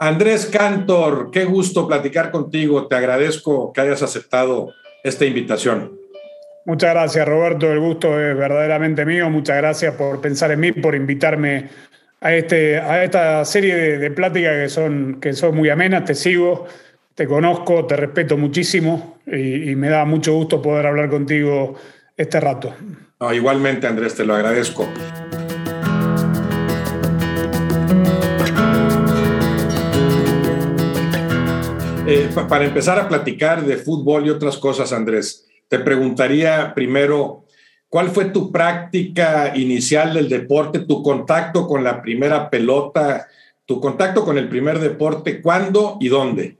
Andrés Cantor, qué gusto platicar contigo. Te agradezco que hayas aceptado esta invitación. Muchas gracias, Roberto. El gusto es verdaderamente mío. Muchas gracias por pensar en mí, por invitarme a, este, a esta serie de, pláticas que son, que son muy amenas. Te sigo, te conozco, te respeto muchísimo y, me da mucho gusto poder hablar contigo este rato. igualmente, Andrés, te lo agradezco. Eh, para empezar a platicar de fútbol y otras cosas, Andrés, te preguntaría primero, ¿cuál fue tu práctica inicial del deporte, tu contacto con la primera pelota, tu contacto con el primer deporte, cuándo y dónde?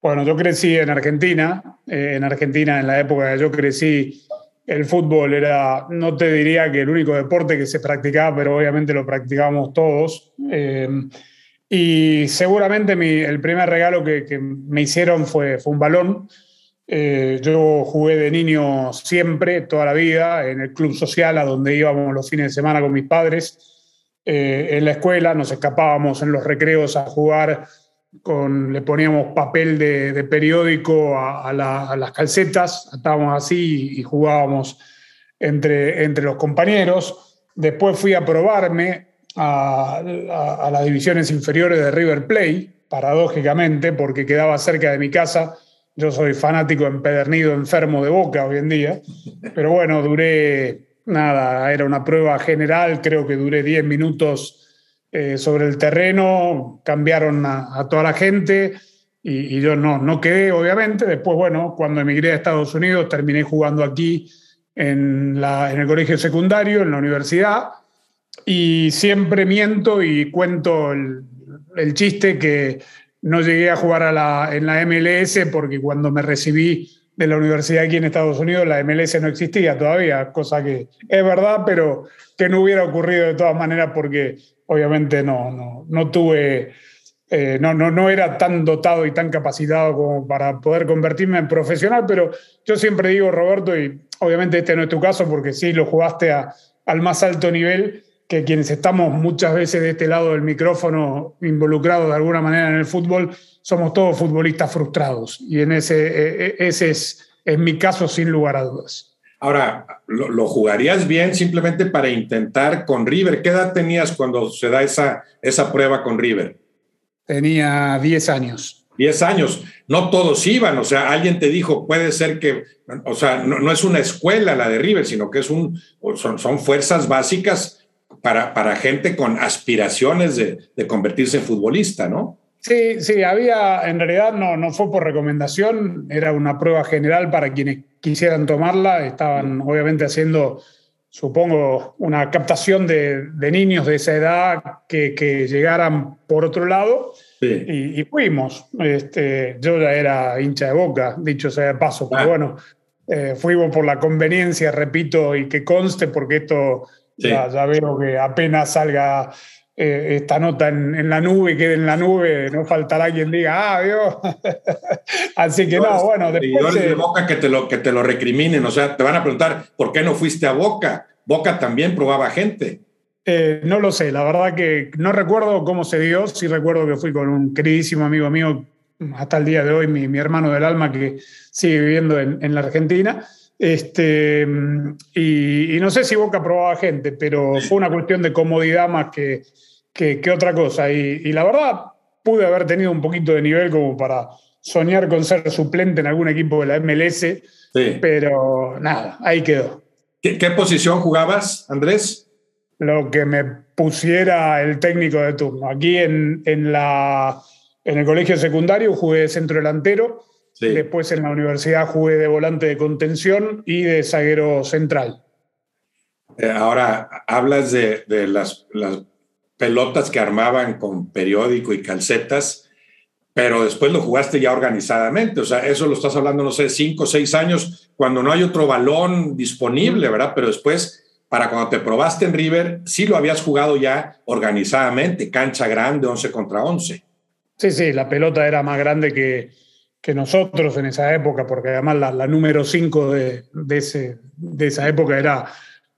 Bueno, yo crecí en Argentina, eh, en Argentina en la época que yo crecí, el fútbol era, no te diría que el único deporte que se practicaba, pero obviamente lo practicábamos todos. Eh, y seguramente el primer regalo que, me hicieron fue, fue un balón. Eh, yo jugué de niño siempre, toda la vida, en el club social a donde íbamos los fines de semana con mis padres. Eh, en la escuela nos escapábamos en los recreos a jugar, con, le poníamos papel de, periódico a, las calcetas, estábamos así y, jugábamos entre, entre los compañeros. Después fui a probarme a, las divisiones inferiores de River Plate, paradójicamente, porque quedaba cerca de mi casa. Yo soy fanático empedernido, enfermo de boca hoy en día. Pero bueno, duré, nada, era una prueba general, creo que duré 10 minutos eh, sobre el terreno, cambiaron a, toda la gente y, yo no, no quedé, obviamente. Después, bueno, cuando emigré a Estados Unidos, terminé jugando aquí en, la, en el colegio secundario, en la universidad y siempre miento y cuento el, chiste que no llegué a jugar a la, en la MLS porque cuando me recibí de la universidad aquí en Estados Unidos, la MLS no existía todavía, cosa que es verdad, pero que no hubiera ocurrido de todas maneras porque obviamente no, no, no tuve, eh, no, no, no era tan dotado y tan capacitado como para poder convertirme en profesional, pero yo siempre digo, Roberto, y obviamente este no es tu caso porque sí lo jugaste a, al más alto nivel, que quienes estamos muchas veces de este lado del micrófono involucrados de alguna manera en el fútbol, somos todos futbolistas frustrados. Y en ese, e, e, ese es, mi caso sin lugar a dudas. Ahora, ¿lo, jugarías bien simplemente para intentar con River? ¿Qué edad tenías cuando se da esa, esa prueba con River? Tenía 10 años. 10 años. No todos iban, o sea, alguien te dijo, puede ser que, o sea, no, es una escuela la de River, sino que es un, son, son fuerzas básicas para, para gente con aspiraciones de, de, convertirse en futbolista, ¿no? Sí, sí, había, en realidad no, no fue por recomendación, era una prueba general para quienes quisieran tomarla, estaban obviamente haciendo, supongo, una captación de, de niños de esa edad que, que llegaran por otro lado. Y, y, fuimos. Este, yo ya era hincha de boca, dicho sea de paso, pero ah. bueno, eh, fuimos por la conveniencia, repito, y que conste, porque esto ya, veo que apenas salga eh, esta nota en, la nube, quede en la nube, no faltará quien diga, ah, Dios. Así que no, bueno. Después de Boca que te, lo, que te lo recriminen, o sea, te van a preguntar, ¿por qué no fuiste a Boca? Boca también probaba gente. Eh, no lo sé, la verdad que no recuerdo cómo se dio, sí recuerdo que fui con un queridísimo amigo mío hasta el día de hoy, mi, mi hermano del alma que sigue viviendo en, en la Argentina. Este, y, no sé si Boca probaba gente, pero fue una cuestión de comodidad más que, que, otra cosa. Y, la verdad, pude haber tenido un poquito de nivel como para soñar con ser suplente en algún equipo de la MLS, pero nada, ahí quedó. ¿Qué, posición jugabas, Andrés? Lo que me pusiera el técnico de turno. Aquí en, en, la, en el colegio secundario jugué de centro delantero Después en la universidad jugué de volante de contención y de zaguero central. Eh, ahora, hablas de, las, pelotas que armaban con periódico y calcetas, pero después lo jugaste ya organizadamente. O sea, eso lo estás hablando, no sé, cinco o seis años, cuando no hay otro balón disponible, ¿verdad? Pero después, para cuando te probaste en River, sí lo habías jugado ya organizadamente, cancha grande, 11 contra 11. Sí, sí, la pelota era más grande que, que nosotros en esa época, porque además la, número 5 de, de, de esa época era,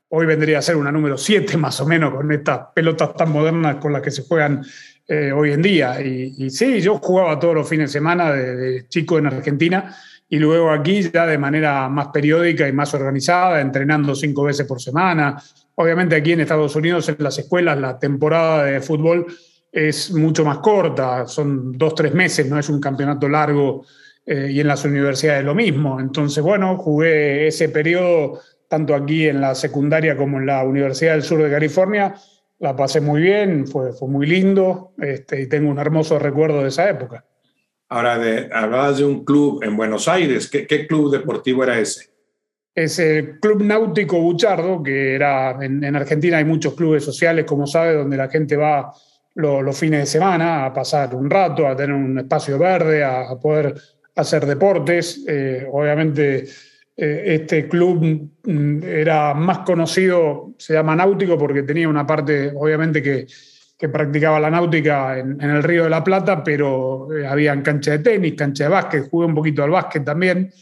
hoy vendría a ser una número 7 más o menos, con estas pelotas tan modernas con las que se juegan eh, hoy en día. Y, sí, yo jugaba todos los fines de semana de, chico en Argentina y luego aquí ya de manera más periódica y más organizada, entrenando cinco veces por semana. Obviamente aquí en Estados Unidos, en las escuelas, la temporada de fútbol es mucho más corta, son dos, tres meses, no es un campeonato largo eh, y en las universidades lo mismo. Entonces, bueno, jugué ese periodo tanto aquí en la secundaria como en la Universidad del Sur de California. La pasé muy bien, fue, fue muy lindo este, y tengo un hermoso recuerdo de esa época. Ahora, de, hablabas de un club en Buenos Aires. ¿Qué, qué club deportivo era ese? Es el Club Náutico Buchardo, que era en, en Argentina hay muchos clubes sociales, como sabe, donde la gente va los, fines de semana a pasar un rato, a tener un espacio verde, a, poder hacer deportes. Eh, obviamente eh, este club mm, era más conocido, se llama náutico porque tenía una parte, obviamente, que, que practicaba la náutica en, el Río de la Plata, pero eh, habían cancha de tenis, cancha de básquet, jugué un poquito al básquet también.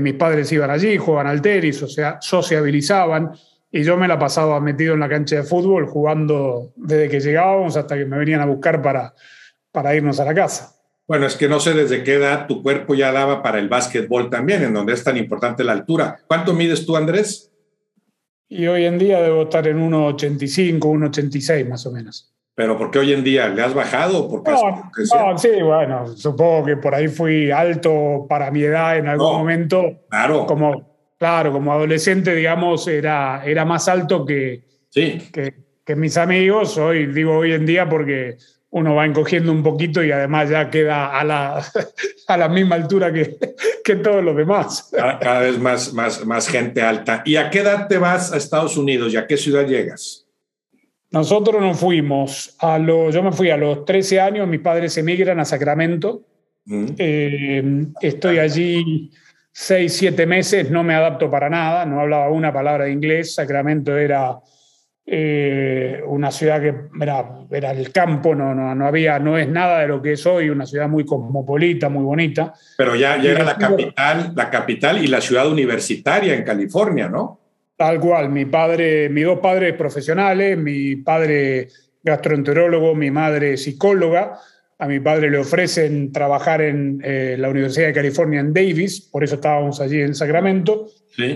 mis padres iban allí, jugaban al tenis, o sea, sociabilizaban y yo me la pasaba metido en la cancha de fútbol jugando desde que llegábamos hasta que me venían a buscar para, para irnos a la casa. Bueno, es que no sé desde qué edad tu cuerpo ya daba para el básquetbol también, en donde es tan importante la altura. ¿Cuánto mides tú, Andrés? Y hoy en día debo estar en 1,85, 1,86 más o menos. ¿Pero por qué hoy en día? ¿Le has bajado? Porque no, no, sí, bueno, supongo que por ahí fui alto para mi edad en algún momento. Claro. Como Claro, como adolescente, digamos, era, era más alto que, sí. que, mis amigos. Hoy digo hoy en día porque uno va encogiendo un poquito y además ya queda a la, a la misma altura que, que todos los demás. Cada, vez más, más, más gente alta. ¿Y a qué edad te vas a Estados Unidos y a qué ciudad llegas? Nosotros nos fuimos a los, yo me fui a los 13 años, mis padres emigran a Sacramento. Mm. Eh, estoy allí seis, siete meses, no me adapto para nada, no hablaba una palabra de inglés, Sacramento era eh, una ciudad que era, era el campo, no, no, no, había, no es nada de lo que es hoy, una ciudad muy cosmopolita, muy bonita. Pero ya, ya era la capital, la capital y la ciudad universitaria en California, ¿no? Tal cual, mi padre, mis dos padres profesionales, mi padre gastroenterólogo, mi madre psicóloga, a mi padre le ofrecen trabajar en eh, la Universidad de California en Davis, por eso estábamos allí en Sacramento.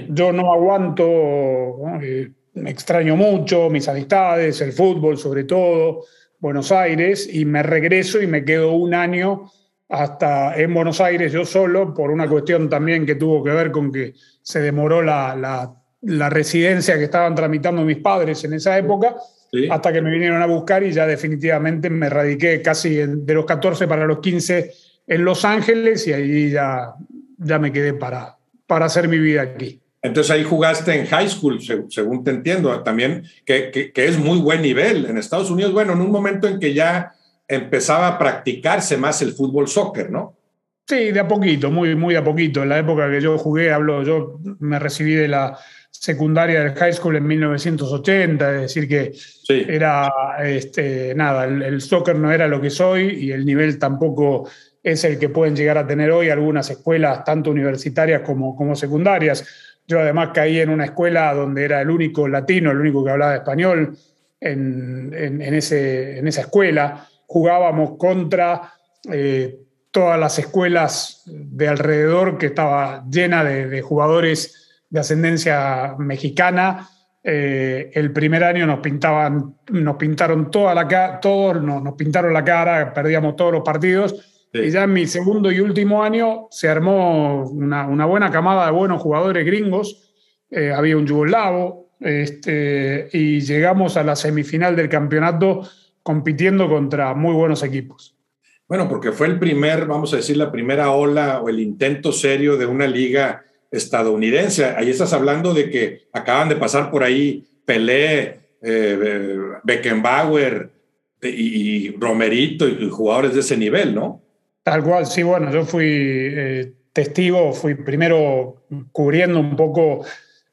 Yo no aguanto, eh, me extraño mucho mis amistades, el fútbol sobre todo, Buenos Aires, y me regreso y me quedo un año hasta en Buenos Aires yo solo, por una cuestión también que tuvo que ver con que se demoró la, la, la residencia que estaban tramitando mis padres en esa época hasta que me vinieron a buscar y ya definitivamente me radiqué casi de los 14 para los 15 en Los Ángeles y ahí ya, ya me quedé para, para hacer mi vida aquí. Entonces ahí jugaste en high school, según te entiendo, también, que, que, es muy buen nivel. En Estados Unidos, bueno, en un momento en que ya empezaba a practicarse más el fútbol soccer, ¿no? Sí, de a poquito, muy, muy a poquito. En la época que yo jugué, hablo, yo me recibí de la secundaria del high school en 1980, es decir que era, este, nada, el, soccer no era lo que soy y el nivel tampoco es el que pueden llegar a tener hoy algunas escuelas, tanto universitarias como, como secundarias. Yo además caí en una escuela donde era el único latino, el único que hablaba español en, en, ese, en esa escuela. Jugábamos contra eh, todas las escuelas de alrededor que estaba llena de, de jugadores de ascendencia mexicana. Eh, el primer año nos pintaban, nos pintaron toda la cara, todos nos, pintaron la cara, perdíamos todos los partidos. Y ya en mi segundo y último año se armó una, una buena camada de buenos jugadores gringos. Eh, había un yugoslavo este, y llegamos a la semifinal del campeonato compitiendo contra muy buenos equipos. Bueno, porque fue el primer, vamos a decir, la primera ola o el intento serio de una liga estadounidense. Ahí estás hablando de que acaban de pasar por ahí Pelé, eh, Beckenbauer y, Romerito y, jugadores de ese nivel, ¿no? Tal cual, sí, bueno, yo fui eh, testigo, fui primero cubriendo un poco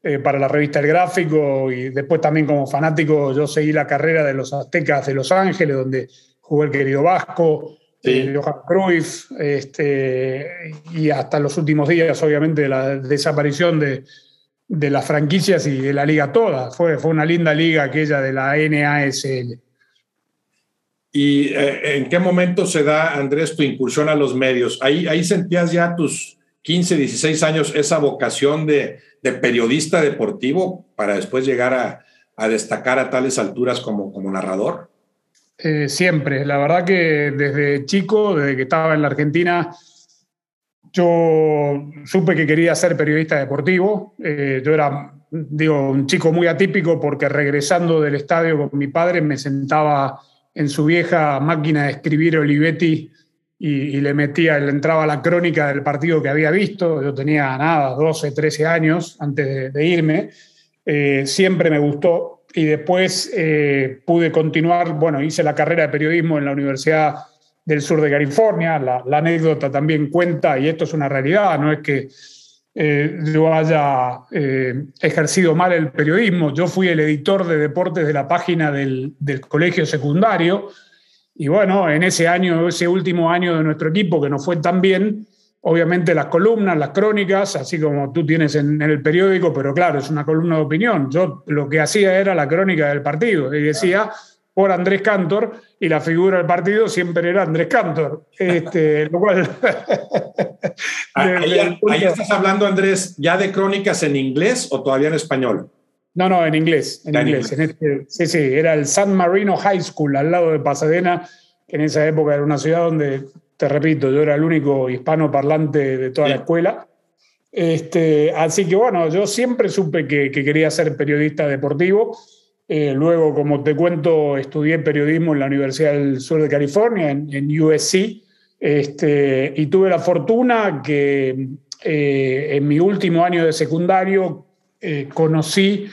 eh, para la revista El Gráfico y después también como fanático yo seguí la carrera de los aztecas de Los Ángeles, donde jugó el querido Vasco, sí. Johan Cruyff, este, y hasta los últimos días, obviamente, la desaparición de, de, las franquicias y de la liga toda. Fue, fue una linda liga aquella de la NASL. ¿Y eh, en qué momento se da, Andrés, tu incursión a los medios? Ahí, ahí sentías ya tus 15, 16 años esa vocación de, de periodista deportivo para después llegar a, a, destacar a tales alturas como, como narrador? Eh, siempre, la verdad que desde chico, desde que estaba en la Argentina, yo supe que quería ser periodista deportivo. Eh, yo era, digo, un chico muy atípico porque regresando del estadio con mi padre me sentaba en su vieja máquina de escribir Olivetti y, le metía, le entraba la crónica del partido que había visto. Yo tenía nada, 12, 13 años antes de, irme. Eh, siempre me gustó y después eh, pude continuar, bueno, hice la carrera de periodismo en la Universidad del Sur de California. La, anécdota también cuenta, y esto es una realidad, no es que eh, yo haya eh, ejercido mal el periodismo. Yo fui el editor de deportes de la página del, del, colegio secundario. Y bueno, en ese año, ese último año de nuestro equipo, que no fue tan bien, obviamente las columnas, las crónicas, así como tú tienes en, en, el periódico, pero claro, es una columna de opinión. Yo lo que hacía era la crónica del partido y decía por Andrés Cantor y la figura del partido siempre era Andrés Cantor. Este, lo cual. ahí, estás hablando, Andrés, ya de crónicas en inglés o todavía en español? No, no, en inglés. En inglés. Este, sí, sí, era el San Marino High School al lado de Pasadena, en esa época era una ciudad donde, te repito, yo era el único hispano parlante de toda la escuela. Este, así que bueno, yo siempre supe que, que quería ser periodista deportivo. Eh, luego, como te cuento, estudié periodismo en la Universidad del Sur de California, en, USC, este, y tuve la fortuna que eh, en mi último año de secundario eh, conocí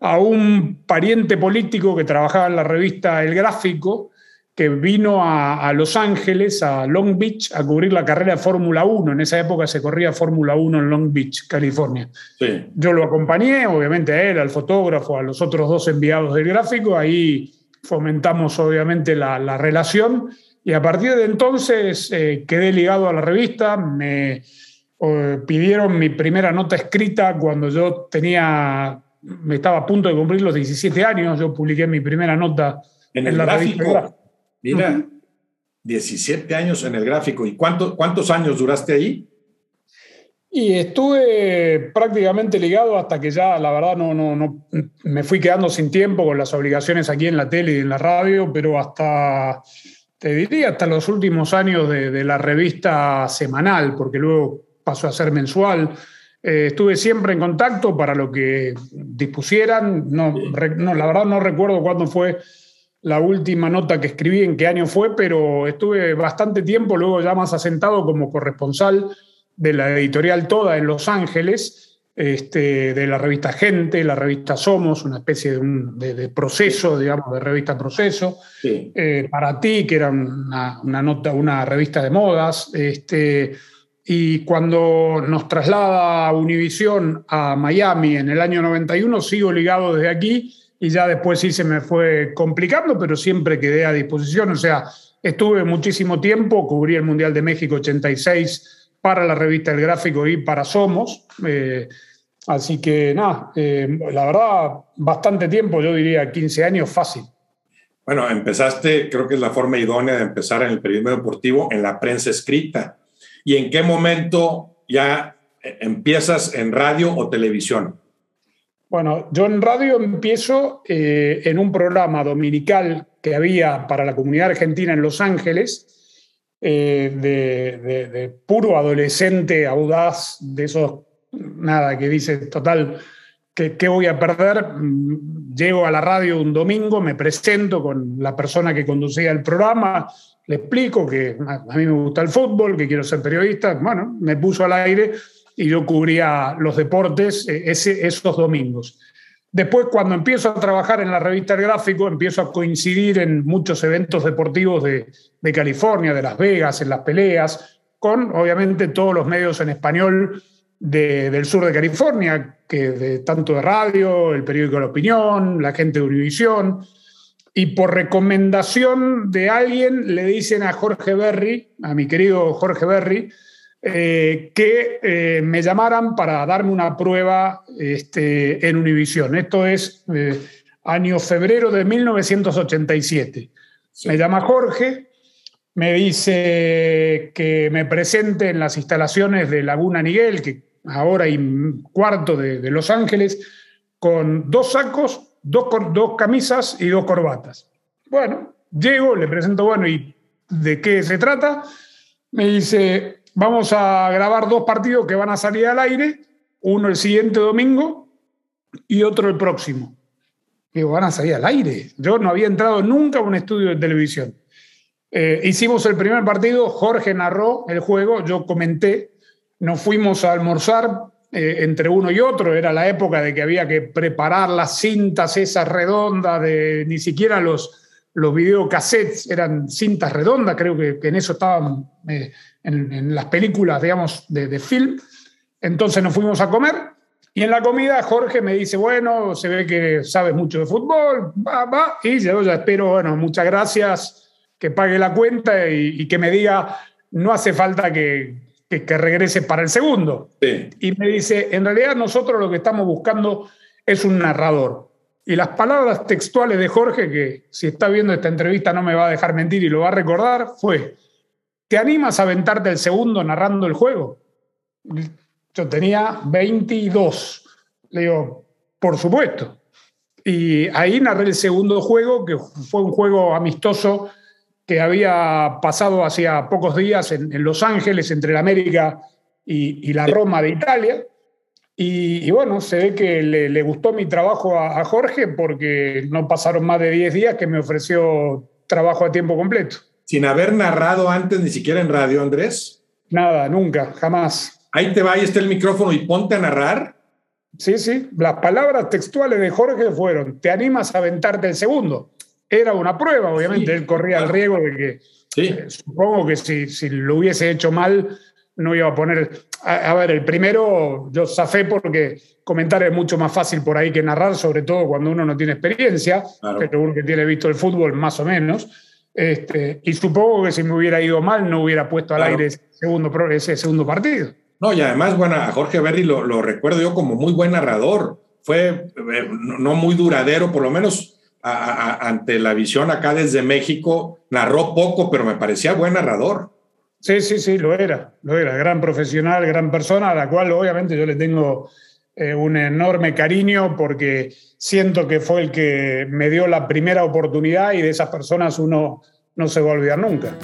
a un pariente político que trabajaba en la revista El Gráfico, que vino a, Los Ángeles, a Long Beach, a cubrir la carrera de Fórmula 1. En esa época se corría Fórmula 1 en Long Beach, California. Yo lo acompañé, obviamente a él, al fotógrafo, a los otros dos enviados del gráfico. Ahí fomentamos obviamente la, relación y a partir de entonces eh, quedé ligado a la revista. Me pidieron mi primera nota escrita cuando yo tenía, me estaba a punto de cumplir los 17 años. Yo publiqué mi primera nota en, la revista. Mira, 17 años en el gráfico. ¿Y cuánto, cuántos años duraste ahí? Y estuve prácticamente ligado hasta que ya, la verdad, no, no, no, me fui quedando sin tiempo con las obligaciones aquí en la tele y en la radio, pero hasta, te diría, hasta los últimos años de, la revista semanal, porque luego pasó a ser mensual. Eh, estuve siempre en contacto para lo que dispusieran. No, no, la verdad no recuerdo cuándo fue la última nota que escribí, en qué año fue, pero estuve bastante tiempo, luego ya más asentado como corresponsal de la editorial Toda en Los Ángeles, este, de la revista Gente, la revista Somos, una especie de, proceso, digamos, de revista Proceso, eh, para ti, que era una, nota, una revista de modas. Este, y cuando nos traslada Univision a Miami en el año 91, sigo ligado desde aquí y ya después sí se me fue complicando, pero siempre quedé a disposición. O sea, estuve muchísimo tiempo, cubrí el Mundial de México 86 para la revista El Gráfico y para Somos. Eh, así que nada, eh, la verdad, bastante tiempo, yo diría 15 años fácil. Bueno, empezaste, creo que es la forma idónea de empezar en el periodismo deportivo, en la prensa escrita. ¿Y en qué momento ya eh, empiezas en radio o televisión? Bueno, yo en radio empiezo eh, en un programa dominical que había para la comunidad argentina en Los Ángeles, eh, de, puro adolescente audaz, de esos, nada, que dice, total, ¿qué, voy a perder? Mm, llego a la radio un domingo, me presento con la persona que conducía el programa, le explico que a mí me gusta el fútbol, que quiero ser periodista, bueno, me puso al aire y yo cubría los deportes eh, esos domingos. Después, cuando empiezo a trabajar en la revista El Gráfico, empiezo a coincidir en muchos eventos deportivos de, de California, de Las Vegas, en las peleas, con obviamente todos los medios en español de, del sur de California, que de, tanto de radio, el periódico La Opinión, la gente de Univisión. Y por recomendación de alguien le dicen a Jorge Berry, a mi querido Jorge Berry, eh, que eh, me llamaran para darme una prueba este, en Univisión. Esto es eh, año febrero de 1987. Me llama Jorge, me dice que me presente en las instalaciones de Laguna Niguel, que ahora hay cuarto de, Los Ángeles, con dos sacos, dos, dos camisas y dos corbatas. Bueno, llego, le presento, bueno, ¿y de qué se trata? Me dice, vamos a grabar dos partidos que van a salir al aire, uno el siguiente domingo y otro el próximo. Digo, van a salir al aire. Yo no había entrado nunca a un estudio de televisión. Eh, hicimos el primer partido, Jorge narró el juego, yo comenté, nos fuimos a almorzar eh, entre uno y otro, era la época de que había que preparar las cintas esas redondas, de ni siquiera los, los videocassettes eran cintas redondas, creo que, en eso estaban eh, en, las películas, digamos, de, de film. Entonces nos fuimos a comer y en la comida Jorge me dice, bueno, se ve que sabes mucho de fútbol, va, va, y yo ya espero, bueno, muchas gracias que pague la cuenta y, que me diga, no hace falta que, que, regrese para el segundo. Y me dice, en realidad nosotros lo que estamos buscando es un narrador. Y las palabras textuales de Jorge, que si está viendo esta entrevista no me va a dejar mentir y lo va a recordar, fue, ¿te animas a aventarte el segundo narrando el juego? Yo tenía 22. Le digo, por supuesto. Y ahí narré el segundo juego, que fue un juego amistoso que había pasado hacía pocos días en, Los Ángeles, entre la América y, la Roma de Italia. Y, bueno, se ve que le, gustó mi trabajo a, Jorge porque no pasaron más de 10 días que me ofreció trabajo a tiempo completo. Sin haber narrado antes ni siquiera en radio, Andrés. Nada, nunca, jamás. Ahí te va, ahí está el micrófono y ponte a narrar. Sí, sí, las palabras textuales de Jorge fueron, ¿te animas a aventarte el segundo? era una prueba, obviamente. Él corría el riesgo de que, eh, supongo que si, si, lo hubiese hecho mal, no iba a poner. A, ver, el primero yo zafé porque comentar es mucho más fácil por ahí que narrar, sobre todo cuando uno no tiene experiencia, pero uno que tiene visto el fútbol más o menos. Este, y supongo que si me hubiera ido mal, no hubiera puesto al aire ese segundo, ese segundo partido. No, y además, bueno, a Jorge Berry lo, lo recuerdo yo como muy buen narrador. Fue eh, no muy duradero, por lo menos ante la visión acá desde México, narró poco, pero me parecía buen narrador. Sí, sí, sí, lo era, lo era, gran profesional, gran persona, a la cual obviamente yo le tengo eh, un enorme cariño porque siento que fue el que me dio la primera oportunidad y de esas personas uno no se va a olvidar nunca.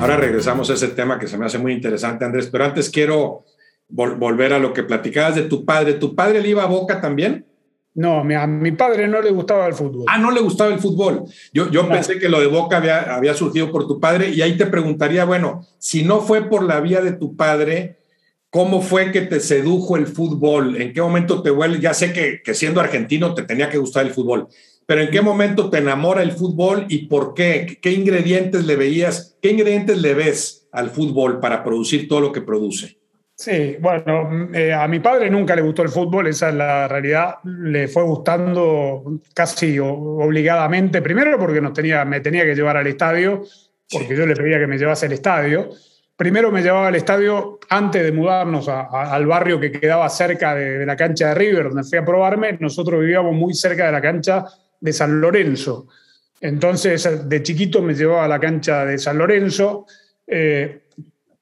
Ahora regresamos a ese tema que se me hace muy interesante, Andrés, pero antes quiero volver a lo que platicabas de tu padre. ¿Tu padre le iba a Boca también? No, a mi padre no le gustaba el fútbol. Ah, no le gustaba el fútbol. Yo, yo pensé que lo de Boca había, había surgido por tu padre y ahí te preguntaría, bueno, si no fue por la vía de tu padre, ¿cómo fue que te sedujo el fútbol? ¿En qué momento te vuelve? Ya sé que, que siendo argentino te tenía que gustar el fútbol, pero ¿en qué momento te enamora el fútbol y por qué? ¿Qué ingredientes le veías? ¿Qué ingredientes le ves al fútbol para producir todo lo que produce? Sí, bueno, eh, a mi padre nunca le gustó el fútbol, esa es la realidad. Le fue gustando casi obligadamente, primero porque nos tenía, me tenía que llevar al estadio, porque yo le pedía que me llevase al estadio. Primero me llevaba al estadio antes de mudarnos al barrio que quedaba cerca de, de la cancha de River, donde fui a probarme. Nosotros vivíamos muy cerca de la cancha de San Lorenzo. Entonces, de chiquito me llevaba a la cancha de San Lorenzo. Eh,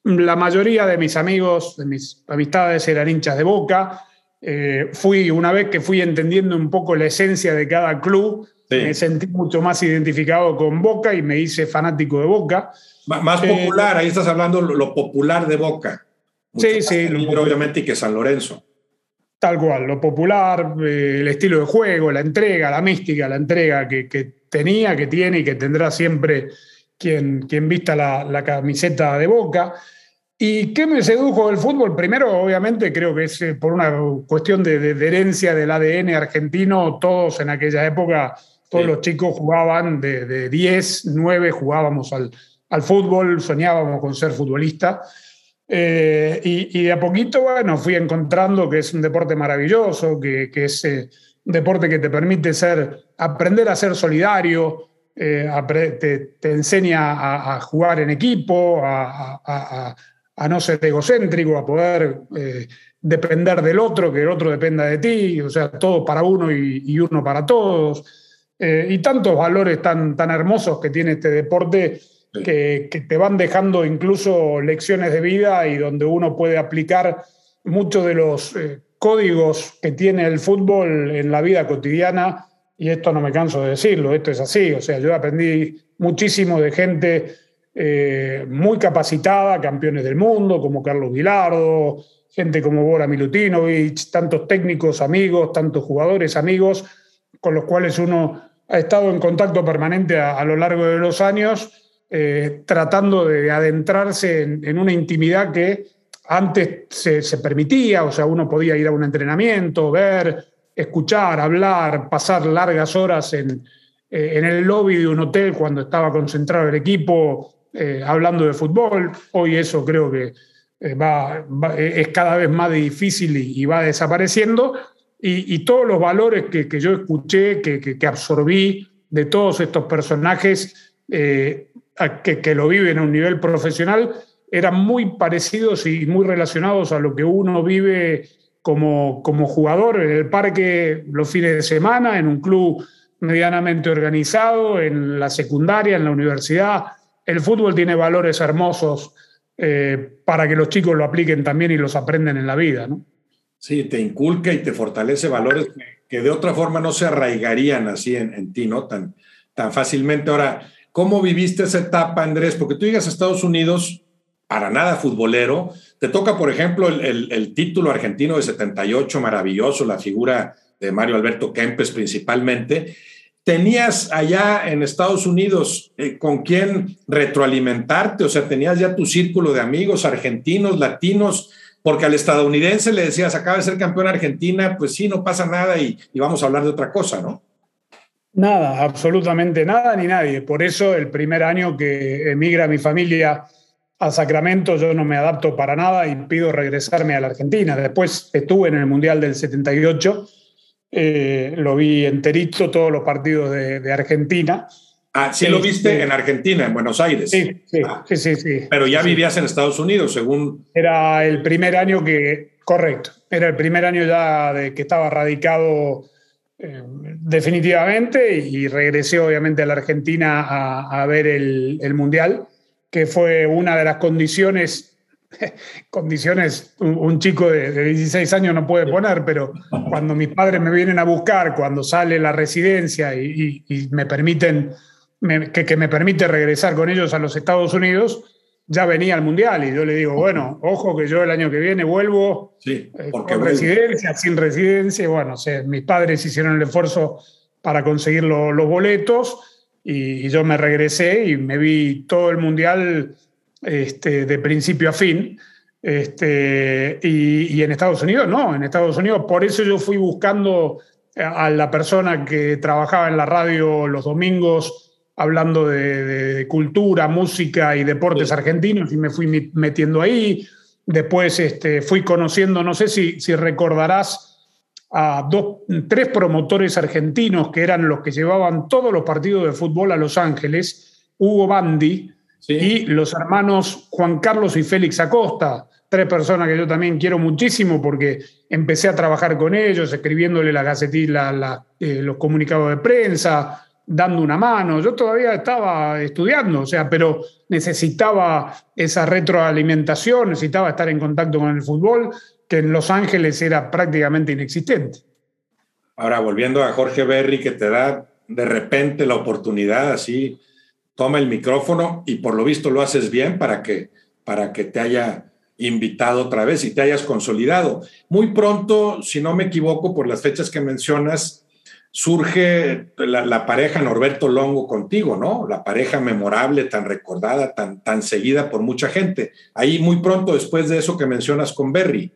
la mayoría de mis amigos, de mis amistades eran hinchas de boca. Eh, fui, una vez que fui entendiendo un poco la esencia de cada club, me sentí mucho más identificado con Boca y me hice fanático de Boca. más eh, popular, ahí estás hablando lo, popular de Boca. sí, sí. obviamente, y que San Lorenzo. Tal cual, lo popular, eh, el estilo de juego, la entrega, la mística, la entrega que, tenía, que tiene y que tendrá siempre quien, quien vista la, camiseta de boca. ¿Y qué me sedujo del fútbol? Primero, obviamente, creo que es eh, por una cuestión de, herencia del ADN argentino. Todos en aquella época, todos los chicos jugaban de, de 10, 9, jugábamos al, al fútbol, soñábamos con ser futbolista. Eh, y, de a poquito, bueno, fui encontrando que es un deporte maravilloso, que, es eh, un deporte que te permite ser, aprender a ser solidario, eh, te, enseña a, jugar en equipo, a, no ser egocéntrico, a poder depender del otro, que el otro dependa de ti, o sea, todo para uno y, uno para todos. Eh, y tantos valores tan, tan hermosos que tiene este deporte que, te van dejando incluso lecciones de vida y donde uno puede aplicar muchos de los eh, códigos que tiene el fútbol en la vida cotidiana. Y esto no me canso de decirlo, esto es así. O sea, yo aprendí muchísimo de gente eh, muy capacitada, campeones del mundo, como Carlos Vilardo, gente como Bora Milutinovic, tantos técnicos amigos, tantos jugadores amigos, con los cuales uno ha estado en contacto permanente a, lo largo de los años, eh, tratando de adentrarse en, una intimidad que antes se, permitía, o sea, uno podía ir a un entrenamiento, ver, escuchar, hablar, pasar largas horas en, eh, en el lobby de un hotel cuando estaba concentrado el equipo eh, hablando de fútbol. Hoy eso creo que eh, va, es cada vez más difícil y, va desapareciendo. Y, todos los valores que, que yo escuché, que, que, absorbí de todos estos personajes que lo viven a un nivel profesional, eran muy parecidos y muy relacionados a lo que uno vive como, como jugador en el parque los fines de semana, en un club medianamente organizado, en la secundaria, en la universidad. El fútbol tiene valores hermosos eh, para que los chicos lo apliquen también y los aprenden en la vida, ¿no? Sí, te inculca y te fortalece valores que de otra forma no se arraigarían así en, ti, ¿no? Tan, tan fácilmente. Ahora, ¿cómo viviste esa etapa, Andrés? Porque tú llegas a Estados Unidos para nada futbolero. Te toca, por ejemplo, el, título argentino de 78, maravilloso, la figura de Mario Alberto Kempes principalmente tenías allá en Estados Unidos eh, con quién retroalimentarte, o sea, tenías ya tu círculo de amigos argentinos, latinos, porque al estadounidense le decías, acaba de ser campeón Argentina, pues sí, no pasa nada y, vamos a hablar de otra cosa, ¿no? Nada, absolutamente nada ni nadie. Por eso el primer año que emigra mi familia a Sacramento, yo no me adapto para nada y pido regresarme a la Argentina. Después estuve en el Mundial del 78 eh, lo vi enterito todos los partidos de, Argentina. Ah, sí lo viste este, en Argentina, en Buenos Aires. Ah. Sí, sí, sí, Pero ya vivías en Estados Unidos, según... Era el primer año que, correcto, era el primer año ya de que estaba radicado eh, definitivamente y regresé obviamente a la Argentina a, ver el, el Mundial, que fue una de las condiciones condiciones un, chico de, 16 años no puede poner, pero cuando mis padres me vienen a buscar, cuando sale la residencia y, me permiten, que, me permite regresar con ellos a los Estados Unidos, ya venía al Mundial y yo le digo, bueno, ojo que yo el año que viene vuelvo sí, eh, con residencia, sin residencia, bueno, mis padres hicieron el esfuerzo para conseguir los boletos y, y yo me regresé y me vi todo el Mundial este, de principio a fin. Este, y, en Estados Unidos no, en Estados Unidos, por eso yo fui buscando a la persona que trabajaba en la radio los domingos hablando de, cultura, música y deportes argentinos y me fui metiendo ahí. Después este, fui conociendo, no sé si, si recordarás, a dos, tres promotores argentinos que eran los que llevaban todos los partidos de fútbol a Los Ángeles. Hugo Bandi, y los hermanos Juan Carlos y Félix Acosta, tres personas que yo también quiero muchísimo porque empecé a trabajar con ellos, escribiéndole la gacetilla, eh, los comunicados de prensa, dando una mano. Yo todavía estaba estudiando, o sea, pero necesitaba esa retroalimentación, necesitaba estar en contacto con el fútbol, que en Los Ángeles era prácticamente inexistente. Ahora, volviendo a Jorge Berry, que te da de repente la oportunidad así toma el micrófono y por lo visto lo haces bien para que, para que te haya invitado otra vez y te hayas consolidado. Muy pronto, si no me equivoco, por las fechas que mencionas, surge la, pareja Norberto Longo contigo, ¿no? La pareja memorable, tan recordada, tan, tan seguida por mucha gente. Ahí muy pronto después de eso que mencionas con Berry.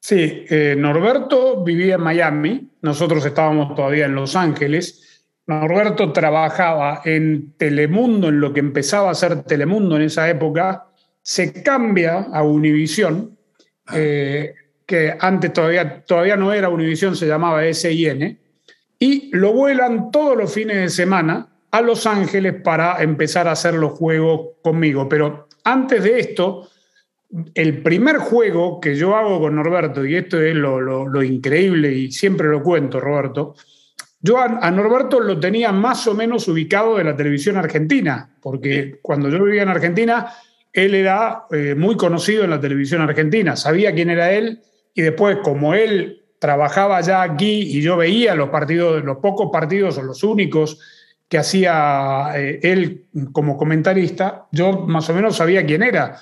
Sí, eh, Norberto vivía en Miami, nosotros estábamos todavía en Los Ángeles Norberto trabajaba en Telemundo, en lo que empezaba a ser Telemundo en esa época, se cambia a Univisión, ah. eh, que antes todavía, todavía no era Univisión, se llamaba SIN, y lo vuelan todos los fines de semana a Los Ángeles para empezar a hacer los juegos conmigo. Pero antes de esto, el primer juego que yo hago con Norberto, y esto es lo, increíble y siempre lo cuento, Roberto, yo a, Norberto lo tenía más o menos ubicado en la televisión argentina, porque cuando yo vivía en Argentina, él era eh, muy conocido en la televisión argentina, sabía quién era él, y después, como él trabajaba ya aquí y yo veía los partidos, los pocos partidos o los únicos que hacía eh, él como comentarista, yo más o menos sabía quién era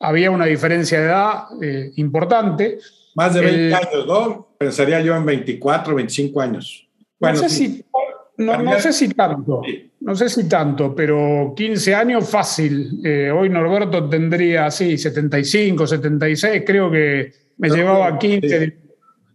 había una diferencia de edad eh, importante. Más de 20 años, ¿no? Pensaría yo en 24, 25 años. Bueno, no, sé si, no, sé si tanto, no sé si tanto, pero 15 años fácil. Eh, hoy Norberto tendría, sí, 75, 76, creo que me llevaba 15.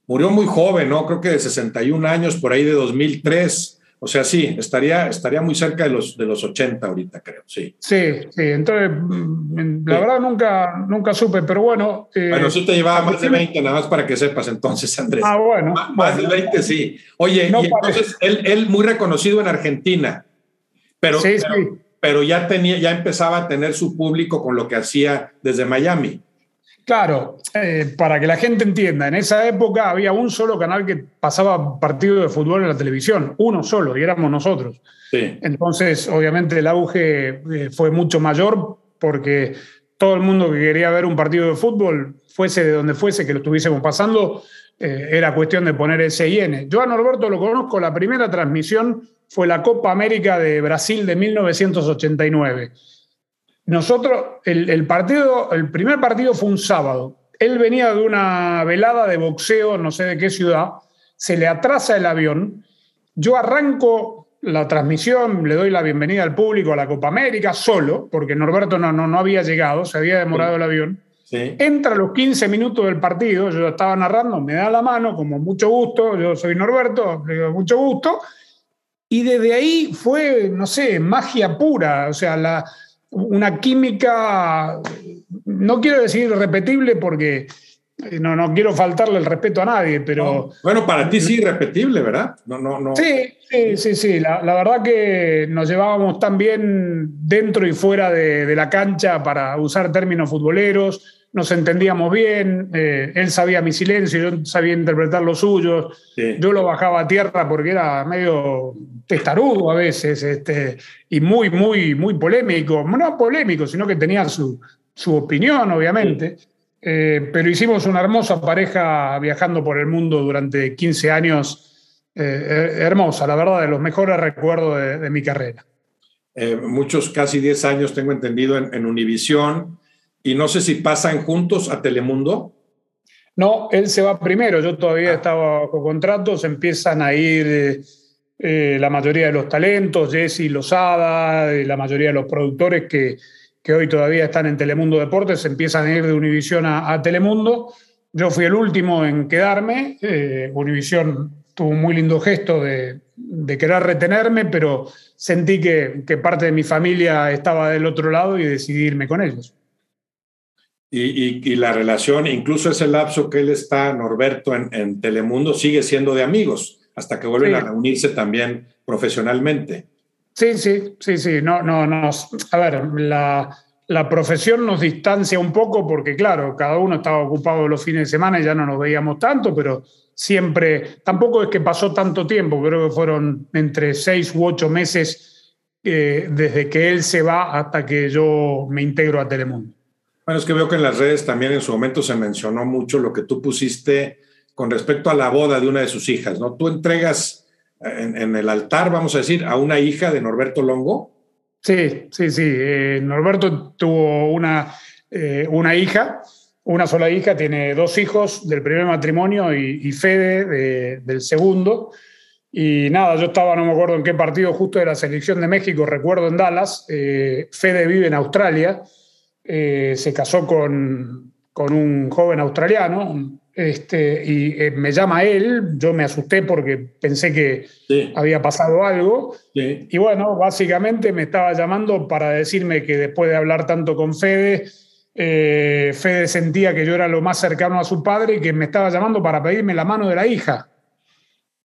Murió muy joven, ¿no? Creo que de 61 años, por ahí de 2003. O sea, sí, estaría, estaría muy cerca de los, de los 80 ahorita, creo, sí. Sí, sí, entonces, mm, la verdad nunca, nunca supe, pero bueno. Eh, bueno, sí te llevaba más de 20, nada más para que sepas entonces, Andrés. Ah, bueno. Más, de 20, sí. Oye, y entonces él, él, muy reconocido en Argentina, pero, sí, sí. pero ya, tenía, ya empezaba a tener su público con lo que hacía desde Miami. Claro, eh, para que la gente entienda, en esa época había un solo canal que pasaba partidos de fútbol en la televisión, uno solo, y éramos nosotros. Entonces, obviamente, el auge eh, fue mucho mayor porque todo el mundo que quería ver un partido de fútbol, fuese de donde fuese que lo estuviésemos pasando, eh, era cuestión de poner ese IN. Yo a Norberto lo conozco, la primera transmisión fue la Copa América de Brasil de 1989 nosotros, el, partido, el primer partido fue un sábado. Él venía de una velada de boxeo, no sé de qué ciudad, se le atrasa el avión. Yo arranco la transmisión, le doy la bienvenida al público a la Copa América solo, porque Norberto no, no, no había llegado, se había demorado el avión. Entra a los 15 minutos del partido, yo estaba narrando, me da la mano, como mucho gusto, yo soy Norberto, le digo mucho gusto. Y desde ahí fue, no sé, magia pura, o sea, la, una química, no quiero decir repetible porque eh, no, no quiero faltarle el respeto a nadie, pero... bueno, para ti sí, repetible, ¿verdad? No, no, no. Sí, sí, sí, sí. La, verdad que nos llevábamos tan bien dentro y fuera de, de la cancha para usar términos futboleros nos entendíamos bien, eh, él sabía mi silencio, yo sabía interpretar los suyos, yo lo bajaba a tierra porque era medio testarudo a veces, este, y muy, muy, muy polémico, no polémico, sino que tenía su, opinión, obviamente, eh, pero hicimos una hermosa pareja viajando por el mundo durante 15 años, eh, hermosa, la verdad, de los mejores recuerdos de, mi carrera. muchos, casi 10 años tengo entendido en, en Univisión y no sé si pasan juntos a Telemundo. No, él se va primero. Yo todavía ah. estaba bajo contratos. Empiezan a ir eh, la mayoría de los talentos, Jesse Lozada, la mayoría de los productores que, que, hoy todavía están en Telemundo Deportes, empiezan a ir de Univisión a, Telemundo. Yo fui el último en quedarme. Eh, Univisión tuvo un muy lindo gesto de, de querer retenerme, pero sentí que, que parte de mi familia estaba del otro lado y decidí irme con ellos. Y, la relación, incluso ese lapso que él está, Norberto, en, Telemundo, sigue siendo de amigos, hasta que vuelven a reunirse también profesionalmente. Sí, sí, sí, sí. No, no, no. A ver, la, la profesión nos distancia un poco porque, claro, cada uno estaba ocupado los fines de semana y ya no nos veíamos tanto, pero siempre, tampoco es que pasó tanto tiempo, creo que fueron entre seis u ocho meses eh, desde que él se va hasta que yo me integro a Telemundo. Bueno, es que veo que en las redes también en su momento se mencionó mucho lo que tú pusiste con respecto a la boda de una de sus hijas, ¿no? Tú entregas en, el altar, vamos a decir, a una hija de Norberto Longo. Sí, sí, sí. Eh, Norberto tuvo una, eh, una hija, una sola hija, tiene dos hijos del primer matrimonio y, Fede del segundo. Y nada, yo estaba, no me acuerdo en qué partido justo de la selección de México, recuerdo en Dallas. Eh, Fede vive en Australia eh, se casó con, con, un joven australiano este, y eh, me llama él, yo me asusté porque pensé que había pasado algo y bueno, básicamente me estaba llamando para decirme que después de hablar tanto con Fede, eh, Fede sentía que yo era lo más cercano a su padre y que me estaba llamando para pedirme la mano de la hija.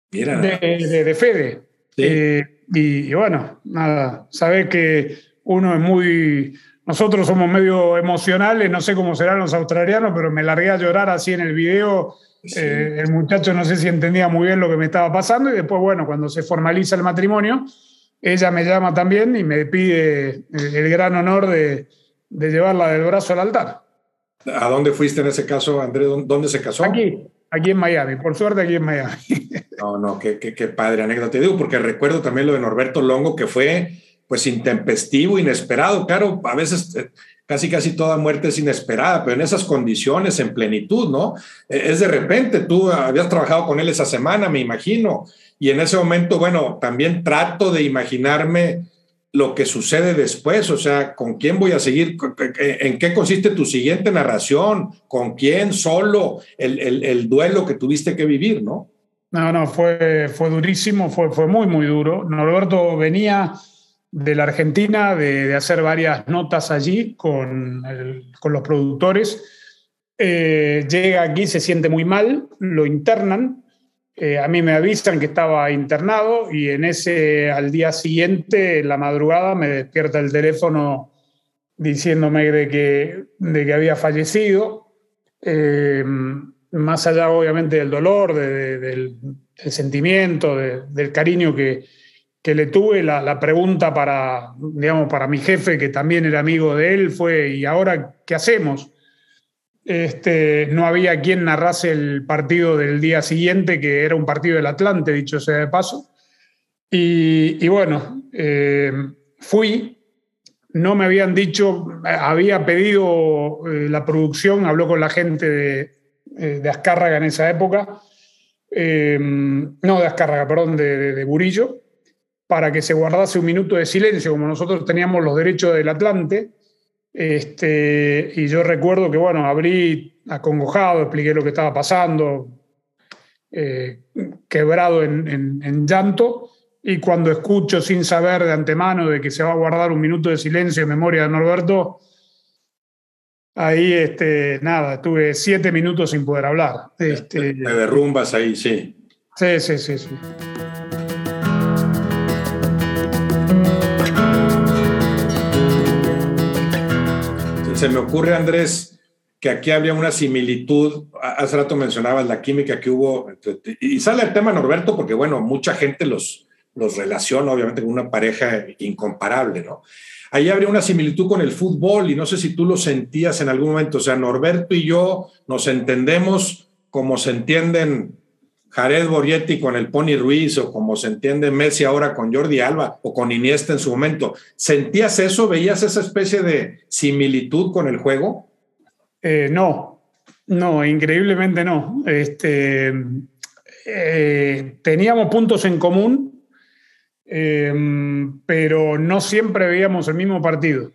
De, de, Fede. y, y, bueno, nada, sabes que uno es muy nosotros somos medio emocionales, no sé cómo serán los australianos, pero me largué a llorar así en el video. Eh, el muchacho no sé si entendía muy bien lo que me estaba pasando y después, bueno, cuando se formaliza el matrimonio, ella me llama también y me pide el, gran honor de, de llevarla del brazo al altar. ¿A dónde fuiste en ese caso, Andrés? ¿Dónde se casó? Aquí, aquí en Miami, por suerte aquí en Miami. No, no, qué, qué, qué padre anécdota. Te digo, porque recuerdo también lo de Norberto Longo, que fue pues intempestivo, inesperado. Claro, a veces eh, casi casi toda muerte es inesperada, pero en esas condiciones, en plenitud, ¿no? E, es de repente, tú habías trabajado con él esa semana, me imagino, y en ese momento, bueno, también trato de imaginarme lo que sucede después, o sea, con quién voy a seguir, en qué consiste tu siguiente narración, con quién, solo, el, el, el duelo que tuviste que vivir, ¿no? No, no, fue, fue durísimo, fue, fue muy, muy duro. Norberto venía de la Argentina, de, hacer varias notas allí con, con los productores. Eh, llega aquí, se siente muy mal, lo internan. Eh, a mí me avisan que estaba internado y en ese, al día siguiente, en la madrugada, me despierta el teléfono diciéndome de que, de que había fallecido. Eh, más allá, obviamente, del dolor, del, del, sentimiento, del cariño que, que le tuve, la, pregunta para, digamos, para mi jefe, que también era amigo de él, fue, ¿y ahora qué hacemos? Este, no había quien narrase el partido del día siguiente, que era un partido del Atlante, dicho sea de paso. Y, bueno, eh, fui, no me habían dicho, había pedido eh, la producción, habló con la gente de, eh, de Azcárraga en esa época, no de Azcárraga, perdón, de, de Burillo, para que se guardase un minuto de silencio, como nosotros teníamos los derechos del Atlante. Este, y yo recuerdo que, bueno, abrí acongojado, expliqué lo que estaba pasando, eh, quebrado en, llanto, y cuando escucho sin saber de antemano de que se va a guardar un minuto de silencio en memoria de Norberto, ahí, este, nada, estuve siete minutos sin poder hablar. Este, Me derrumbas ahí, sí. Sí, sí, sí, sí. Se me ocurre, Andrés, que aquí había una similitud. Hace rato mencionabas la química que hubo. Y sale el tema Norberto, porque, bueno, mucha gente los, los relaciona, obviamente, con una pareja incomparable, ¿no? Ahí habría una similitud con el fútbol y no sé si tú lo sentías en algún momento. O sea, Norberto y yo nos entendemos como se entienden Jared Borgetti con el Pony Ruiz o como se entiende Messi ahora con Jordi Alba o con Iniesta en su momento. ¿Sentías eso? ¿Veías esa especie de similitud con el juego? Eh, no, no, increíblemente no. Este, eh, teníamos puntos en común, eh, pero no siempre veíamos el mismo partido.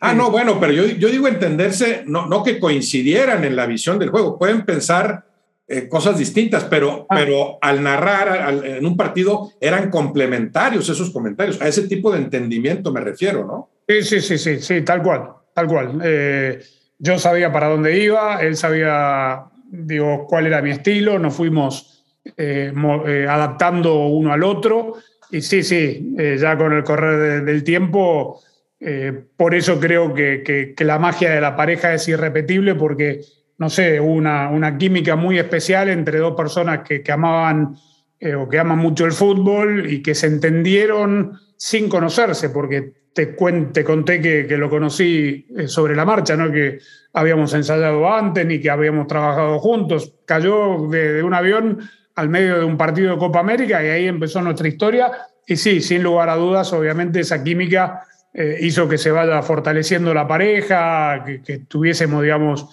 Ah, no, bueno, pero yo, yo digo entenderse, no, no que coincidieran en la visión del juego, pueden pensar eh, cosas distintas, pero, ah. pero al narrar en un partido eran complementarios esos comentarios. A ese tipo de entendimiento me refiero, ¿no? Sí, sí, sí, sí, sí tal cual, tal cual. Eh, yo sabía para dónde iba, él sabía, digo, cuál era mi estilo, nos fuimos eh, adaptando uno al otro. Y sí, sí, ya con el correr del tiempo, por eso creo que, que la magia de la pareja es irrepetible, porque no sé, una, una química muy especial entre dos personas que, que amaban eh, o que aman mucho el fútbol y que se entendieron sin conocerse, porque te, te conté que, que, lo conocí eh, sobre la marcha, ¿no? que habíamos ensayado antes ni que habíamos trabajado juntos. Cayó de, un avión al medio de un partido de Copa América y ahí empezó nuestra historia. Y sí, sin lugar a dudas, obviamente esa química eh, hizo que se vaya fortaleciendo la pareja, que, tuviésemos, digamos,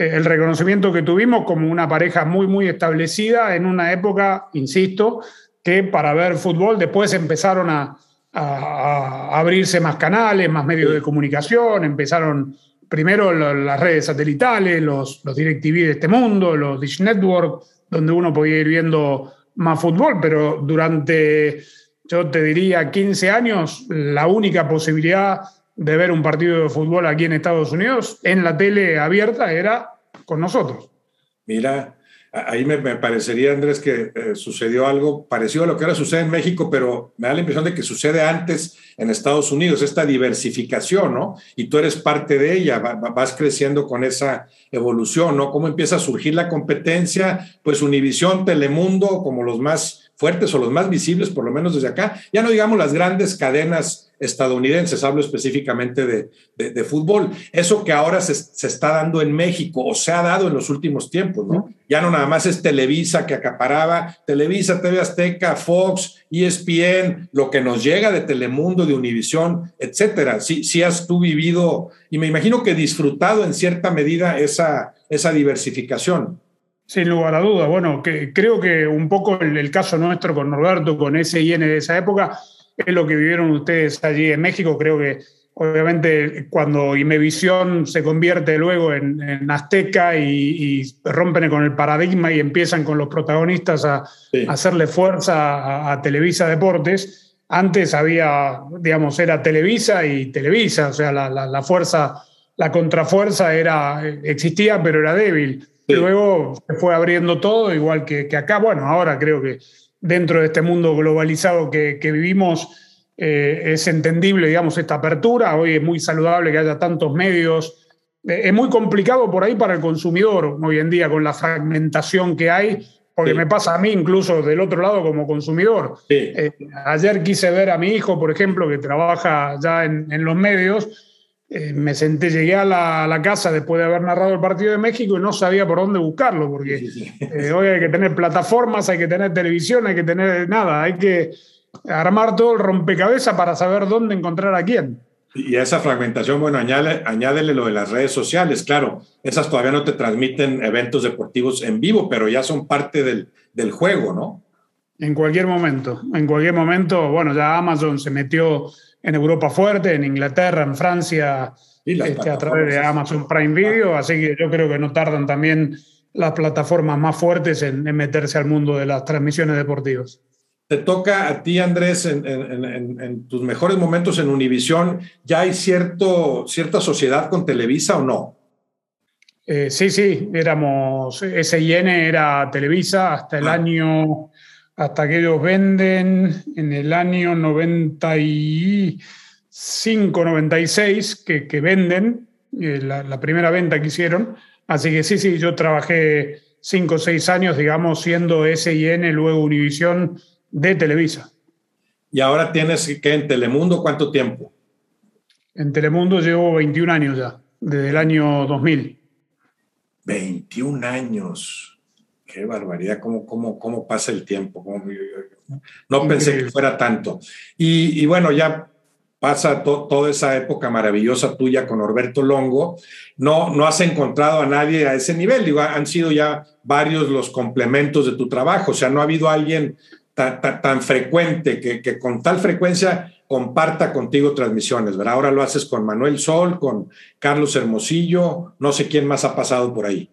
el reconocimiento que tuvimos como una pareja muy, muy establecida en una época, insisto, que para ver fútbol después empezaron a, abrirse más canales, más medios de comunicación, empezaron primero las redes satelitales, los, los DirecTV de este mundo, los Dish Network, donde uno podía ir viendo más fútbol, pero durante, yo te diría, 15 años, la única posibilidad de ver un partido de fútbol aquí en Estados Unidos en la tele abierta era con nosotros. Mira, ahí me, parecería, Andrés, que eh, sucedió algo parecido a lo que ahora sucede en México, pero me da la impresión de que sucede antes en Estados Unidos, esta diversificación, ¿no? Y tú eres parte de ella, vas creciendo con esa evolución, ¿no? ¿Cómo empieza a surgir la competencia? Pues Univisión, Telemundo, como los más fuertes o los más visibles, por lo menos desde acá, ya no digamos las grandes cadenas estadounidenses, hablo específicamente de, fútbol. Eso que ahora se, está dando en México o se ha dado en los últimos tiempos, ¿no? Ya no nada más es Televisa que acaparaba, Televisa, TV Azteca, Fox, ESPN, lo que nos llega de Telemundo, de Univisión, etcétera. Sí, sí has tú vivido y me imagino que disfrutado en cierta medida esa, esa diversificación. Sin lugar a duda. Bueno, que creo que un poco el, el caso nuestro con Norberto, con ese IN de esa época, es lo que vivieron ustedes allí en México. Creo que obviamente cuando Imevisión se convierte luego en, Azteca y, rompen con el paradigma y empiezan con los protagonistas a, hacerle fuerza a, Televisa Deportes, antes había, digamos, era Televisa y Televisa, o sea, la, fuerza, la contrafuerza era, existía, pero era débil. Luego se fue abriendo todo, igual que, que acá. Bueno, ahora creo que dentro de este mundo globalizado que, vivimos, eh, es entendible, digamos, esta apertura. Hoy es muy saludable que haya tantos medios. Eh, es muy complicado por ahí para el consumidor hoy en día con la fragmentación que hay, porque me pasa a mí incluso del otro lado como consumidor. Eh, ayer quise ver a mi hijo, por ejemplo, que trabaja ya en, en los medios, eh, me senté, llegué a la, casa después de haber narrado el partido de México y no sabía por dónde buscarlo, porque eh, hoy hay que tener plataformas, hay que tener televisión, hay que tener nada, hay que armar todo el rompecabezas para saber dónde encontrar a quién. Y a esa fragmentación, bueno, añade, añádele lo de las redes sociales, claro, esas todavía no te transmiten eventos deportivos en vivo, pero ya son parte del, del juego, ¿no? En cualquier momento, en cualquier momento, bueno, ya Amazon se metió en Europa fuerte, en Inglaterra, en Francia, este, a través de Amazon Prime Video, así que yo creo que no tardan también las plataformas más fuertes en, meterse al mundo de las transmisiones deportivas. Te toca a ti, Andrés, en, tus mejores momentos en Univisión, ¿ya hay cierto, cierta sociedad con Televisa o no? Eh, sí, sí, éramos, SIN era Televisa hasta el ah. año hasta que ellos venden en el año 95, 96, que, que venden, eh, la, primera venta que hicieron. Así que sí, sí, yo trabajé cinco o seis años, digamos, siendo SIN, luego Univisión de Televisa. ¿Y ahora tienes que en Telemundo cuánto tiempo? En Telemundo llevo 21 años ya, desde el año 2000. 21 años. Qué barbaridad, cómo, cómo, cómo pasa el tiempo. no pensé que fuera tanto. Y, bueno, ya pasa toda esa época maravillosa tuya con Norberto Longo. No, no has encontrado a nadie a ese nivel. Digo, han sido ya varios los complementos de tu trabajo. O sea, no ha habido alguien tan, frecuente que, que, con tal frecuencia comparta contigo transmisiones, ¿verdad? Ahora lo haces con Manuel Sol, con Carlos Hermosillo, no sé quién más ha pasado por ahí.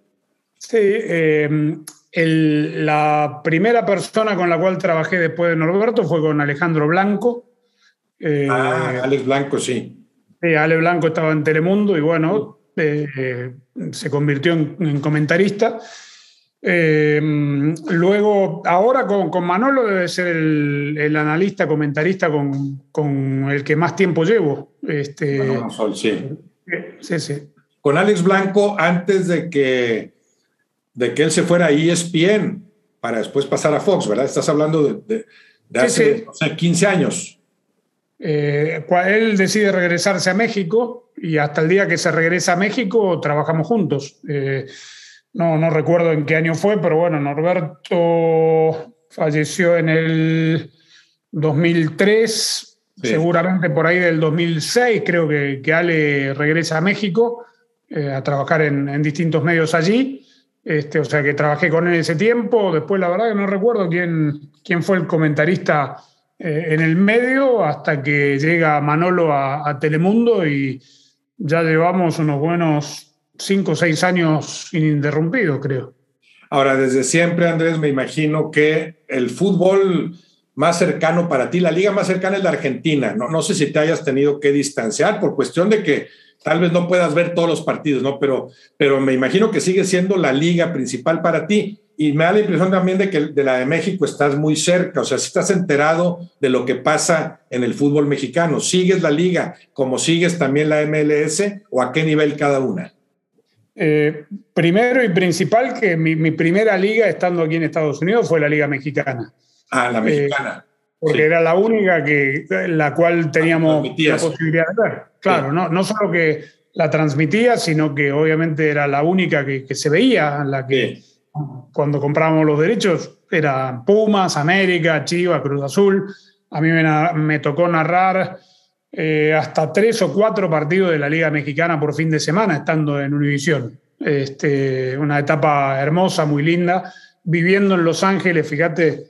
Sí, eh, la primera persona con la cual trabajé después de Norberto fue con Alejandro Blanco. Eh, ah, Alex Blanco, sí. Sí, Ale Blanco estaba en Telemundo y bueno, eh, se convirtió en, comentarista. Eh, luego, ahora con, Manolo debe ser el, analista, comentarista con, el que más tiempo llevo. Este, sí. Sí, sí. Con Alex Blanco, antes de que de que él se fuera a ESPN para después pasar a Fox, ¿verdad? Estás hablando de, hace 15 años. Eh, él decide regresarse a México y hasta el día que se regresa a México trabajamos juntos. Eh, no, no recuerdo en qué año fue, pero bueno, Norberto falleció en el 2003, seguramente por ahí del 2006 creo que, que Ale regresa a México eh, a trabajar en, en distintos medios allí. Este, o sea que trabajé con él ese tiempo. Después, la verdad que no recuerdo quién, quién fue el comentarista eh, en el medio hasta que llega Manolo a, Telemundo y ya llevamos unos buenos cinco o seis años ininterrumpidos, creo. Ahora, desde siempre, Andrés, me imagino que el fútbol más cercano para ti, la liga más cercana es la Argentina. No, no sé si te hayas tenido que distanciar por cuestión de que tal vez no puedas ver todos los partidos, ¿no? Pero, pero me imagino que sigue siendo la liga principal para ti. y me da la impresión también de que de la de México estás muy cerca, o sea, si estás enterado de lo que pasa en el fútbol mexicano, ¿sigues la liga como sigues también la MLS o a qué nivel cada una? Eh, primero y principal que mi, primera liga estando aquí en Estados Unidos fue la Liga Mexicana. Ah, la Mexicana. Eh, porque era la única que la cual teníamos la posibilidad de ver. Claro, no, no solo que la transmitía, sino que obviamente era la única que, que se veía, la que cuando comprábamos los derechos era Pumas, América, Chivas, Cruz Azul. A mí me, tocó narrar eh, hasta tres o cuatro partidos de la Liga Mexicana por fin de semana, estando en Univisión. Este, una etapa hermosa, muy linda. Viviendo en Los Ángeles, fíjate,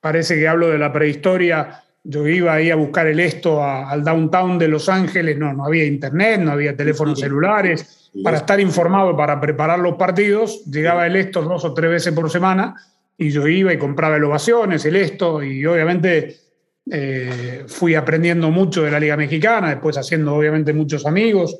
parece que hablo de la prehistoria. Yo iba ahí a buscar el esto al downtown de Los Ángeles, no, no había internet, no había teléfonos celulares. Para estar informado, para preparar los partidos, llegaba el esto dos o tres veces por semana y yo iba y compraba el ovaciones, el esto, y obviamente eh, fui aprendiendo mucho de la Liga Mexicana, después haciendo obviamente muchos amigos,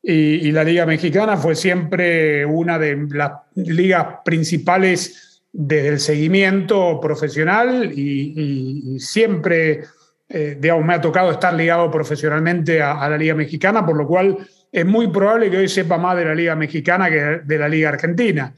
y, la Liga Mexicana fue siempre una de las ligas principales desde el seguimiento profesional y, siempre, eh, digamos, me ha tocado estar ligado profesionalmente a, a la Liga Mexicana, por lo cual es muy probable que hoy sepa más de la Liga Mexicana que de la Liga Argentina.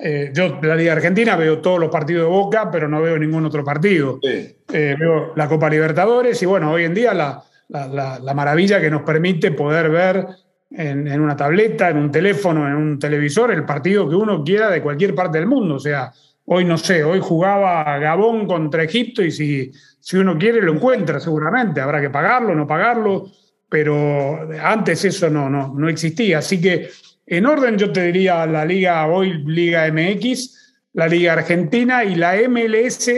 Eh, yo de la Liga Argentina veo todos los partidos de Boca, pero no veo ningún otro partido. Eh, veo la Copa Libertadores y bueno, hoy en día la, la, maravilla que nos permite poder ver en, una tableta, en un teléfono, en un televisor, el partido que uno quiera de cualquier parte del mundo. O sea, hoy no sé, hoy jugaba Gabón contra Egipto y si, si uno quiere lo encuentra seguramente. Habrá que pagarlo, no pagarlo pero antes eso no, no, no existía. Así que en orden yo te diría la Liga hoy, Liga MX, la Liga Argentina y la MLS,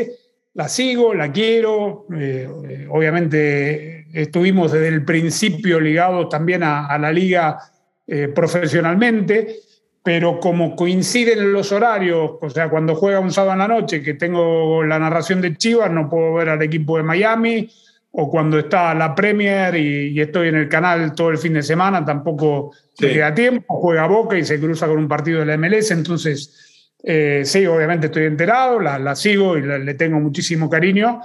la sigo, la quiero. Eh, obviamente estuvimos desde el principio ligados también a, la liga eh, profesionalmente, pero como coinciden los horarios, o sea, cuando juega un sábado en la noche, que tengo la narración de Chivas, no puedo ver al equipo de Miami, o cuando está la Premier y, estoy en el canal todo el fin de semana, tampoco me queda tiempo, juega Boca y se cruza con un partido de la MLS, entonces eh, sí, obviamente estoy enterado, la, sigo y le tengo muchísimo cariño,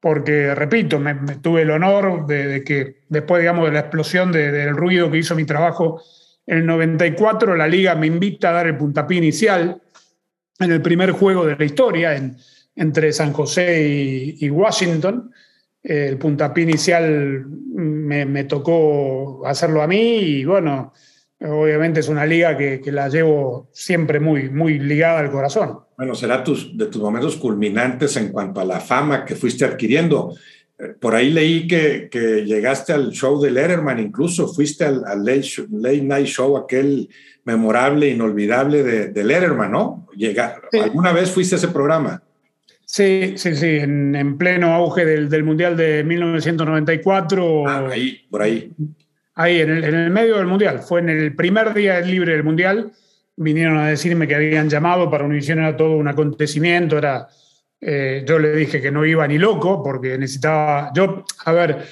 porque, repito, me, tuve el honor de, que después, digamos, de la explosión del ruido que hizo mi trabajo en el 94, la liga me invita a dar el puntapié inicial en el primer juego de la historia entre San José y Washington. El puntapié inicial me, tocó hacerlo a mí y bueno, obviamente es una liga que, la llevo siempre muy, muy ligada al corazón. Bueno, será tus, de tus momentos culminantes en cuanto a la fama que fuiste adquiriendo. Eh, por ahí leí que, que llegaste al show de Letterman, incluso fuiste al, late, Night Show, aquel memorable, inolvidable de, de Letterman, ¿no? Llega, ¿Alguna vez fuiste a ese programa? Sí, sí, sí, en, pleno auge del, Mundial de 1994. Ah, ahí, por ahí. Ahí, en el, medio del Mundial. Fue en el primer día libre del Mundial. Vinieron a decirme que habían llamado para Univision, era todo un acontecimiento. Era, eh, yo le dije que no iba ni loco porque necesitaba. Yo, a ver,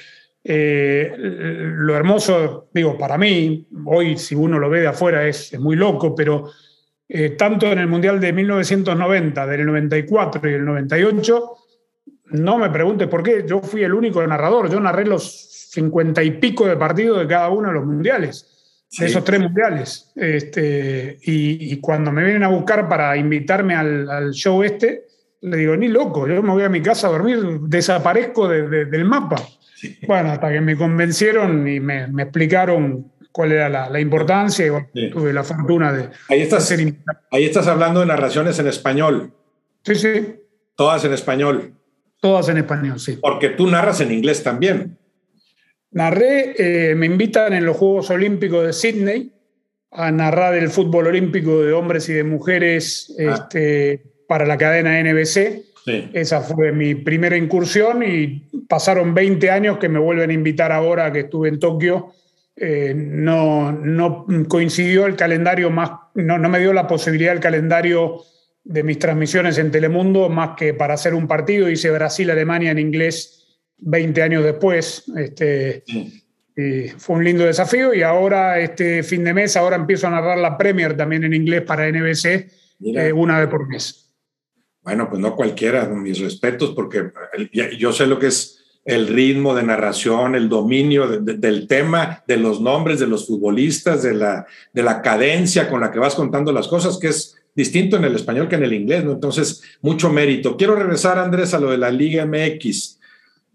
eh, lo hermoso, digo, para mí, hoy si uno lo ve de afuera es, es muy loco, pero eh, tanto en el Mundial de 1990, del 94 y el 98, no me preguntes por qué, yo fui el único narrador, yo narré los cincuenta y pico de partidos de cada uno de los mundiales, de esos tres mundiales. Este, y, cuando me vienen a buscar para invitarme al, show este, le digo, ni loco, yo me voy a mi casa a dormir, desaparezco del mapa. Bueno, hasta que me convencieron y me, me explicaron cuál era la, importancia y tuve la fortuna de, ahí estás, Ahí estás hablando de narraciones en español. Sí, sí. Todas en español. Todas en español, sí. Porque tú narras en inglés también. Narré, eh, me invitan en los Juegos Olímpicos de Sydney a narrar el fútbol olímpico de hombres y de mujeres ah. este, para la cadena NBC. Sí. Esa fue mi primera incursión y pasaron 20 años que me vuelven a invitar ahora que estuve en Tokio eh, no, no coincidió el calendario más, no, no me dio la posibilidad el calendario de mis transmisiones en Telemundo más que para hacer un partido. Hice Brasil-Alemania en inglés 20 años después. Este, y fue un lindo desafío y ahora este fin de mes, ahora empiezo a narrar la Premier también en inglés para NBC eh, una vez por mes. Bueno, pues no cualquiera, mis respetos, porque yo sé lo que es el ritmo de narración, el dominio del tema, de los nombres de los futbolistas, de la, de la cadencia con la que vas contando las cosas, que es distinto en el español que en el inglés, ¿no? Entonces, mucho mérito. Quiero regresar, Andrés, a lo de la Liga MX,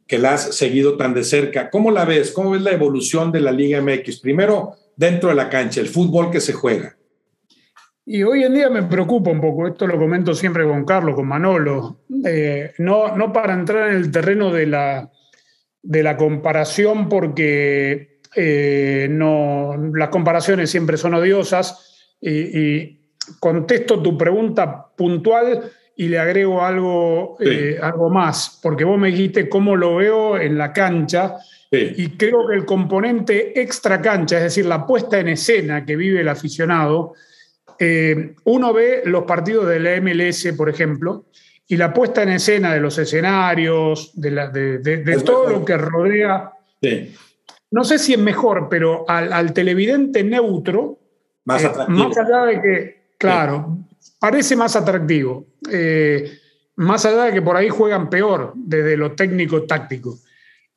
que la has seguido tan de cerca. ¿Cómo la ves? ¿Cómo ves la evolución de la Liga MX? Primero, dentro de la cancha, el fútbol que se juega. Y hoy en día me preocupa un poco, esto lo comento siempre con Carlos, con Manolo, eh, no, no para entrar en el terreno de la, de la comparación porque eh, no, las comparaciones siempre son odiosas y, contesto tu pregunta puntual y le agrego algo, eh, algo más, porque vos me dijiste cómo lo veo en la cancha y creo que el componente extra cancha, es decir, la puesta en escena que vive el aficionado, eh, uno ve los partidos de la MLS, por ejemplo, y la puesta en escena de los escenarios, de, todo lo que rodea. No sé si es mejor, pero al, televidente neutro, más, eh, más allá de que, claro, parece más atractivo. Eh, más allá de que por ahí juegan peor desde lo técnico-táctico.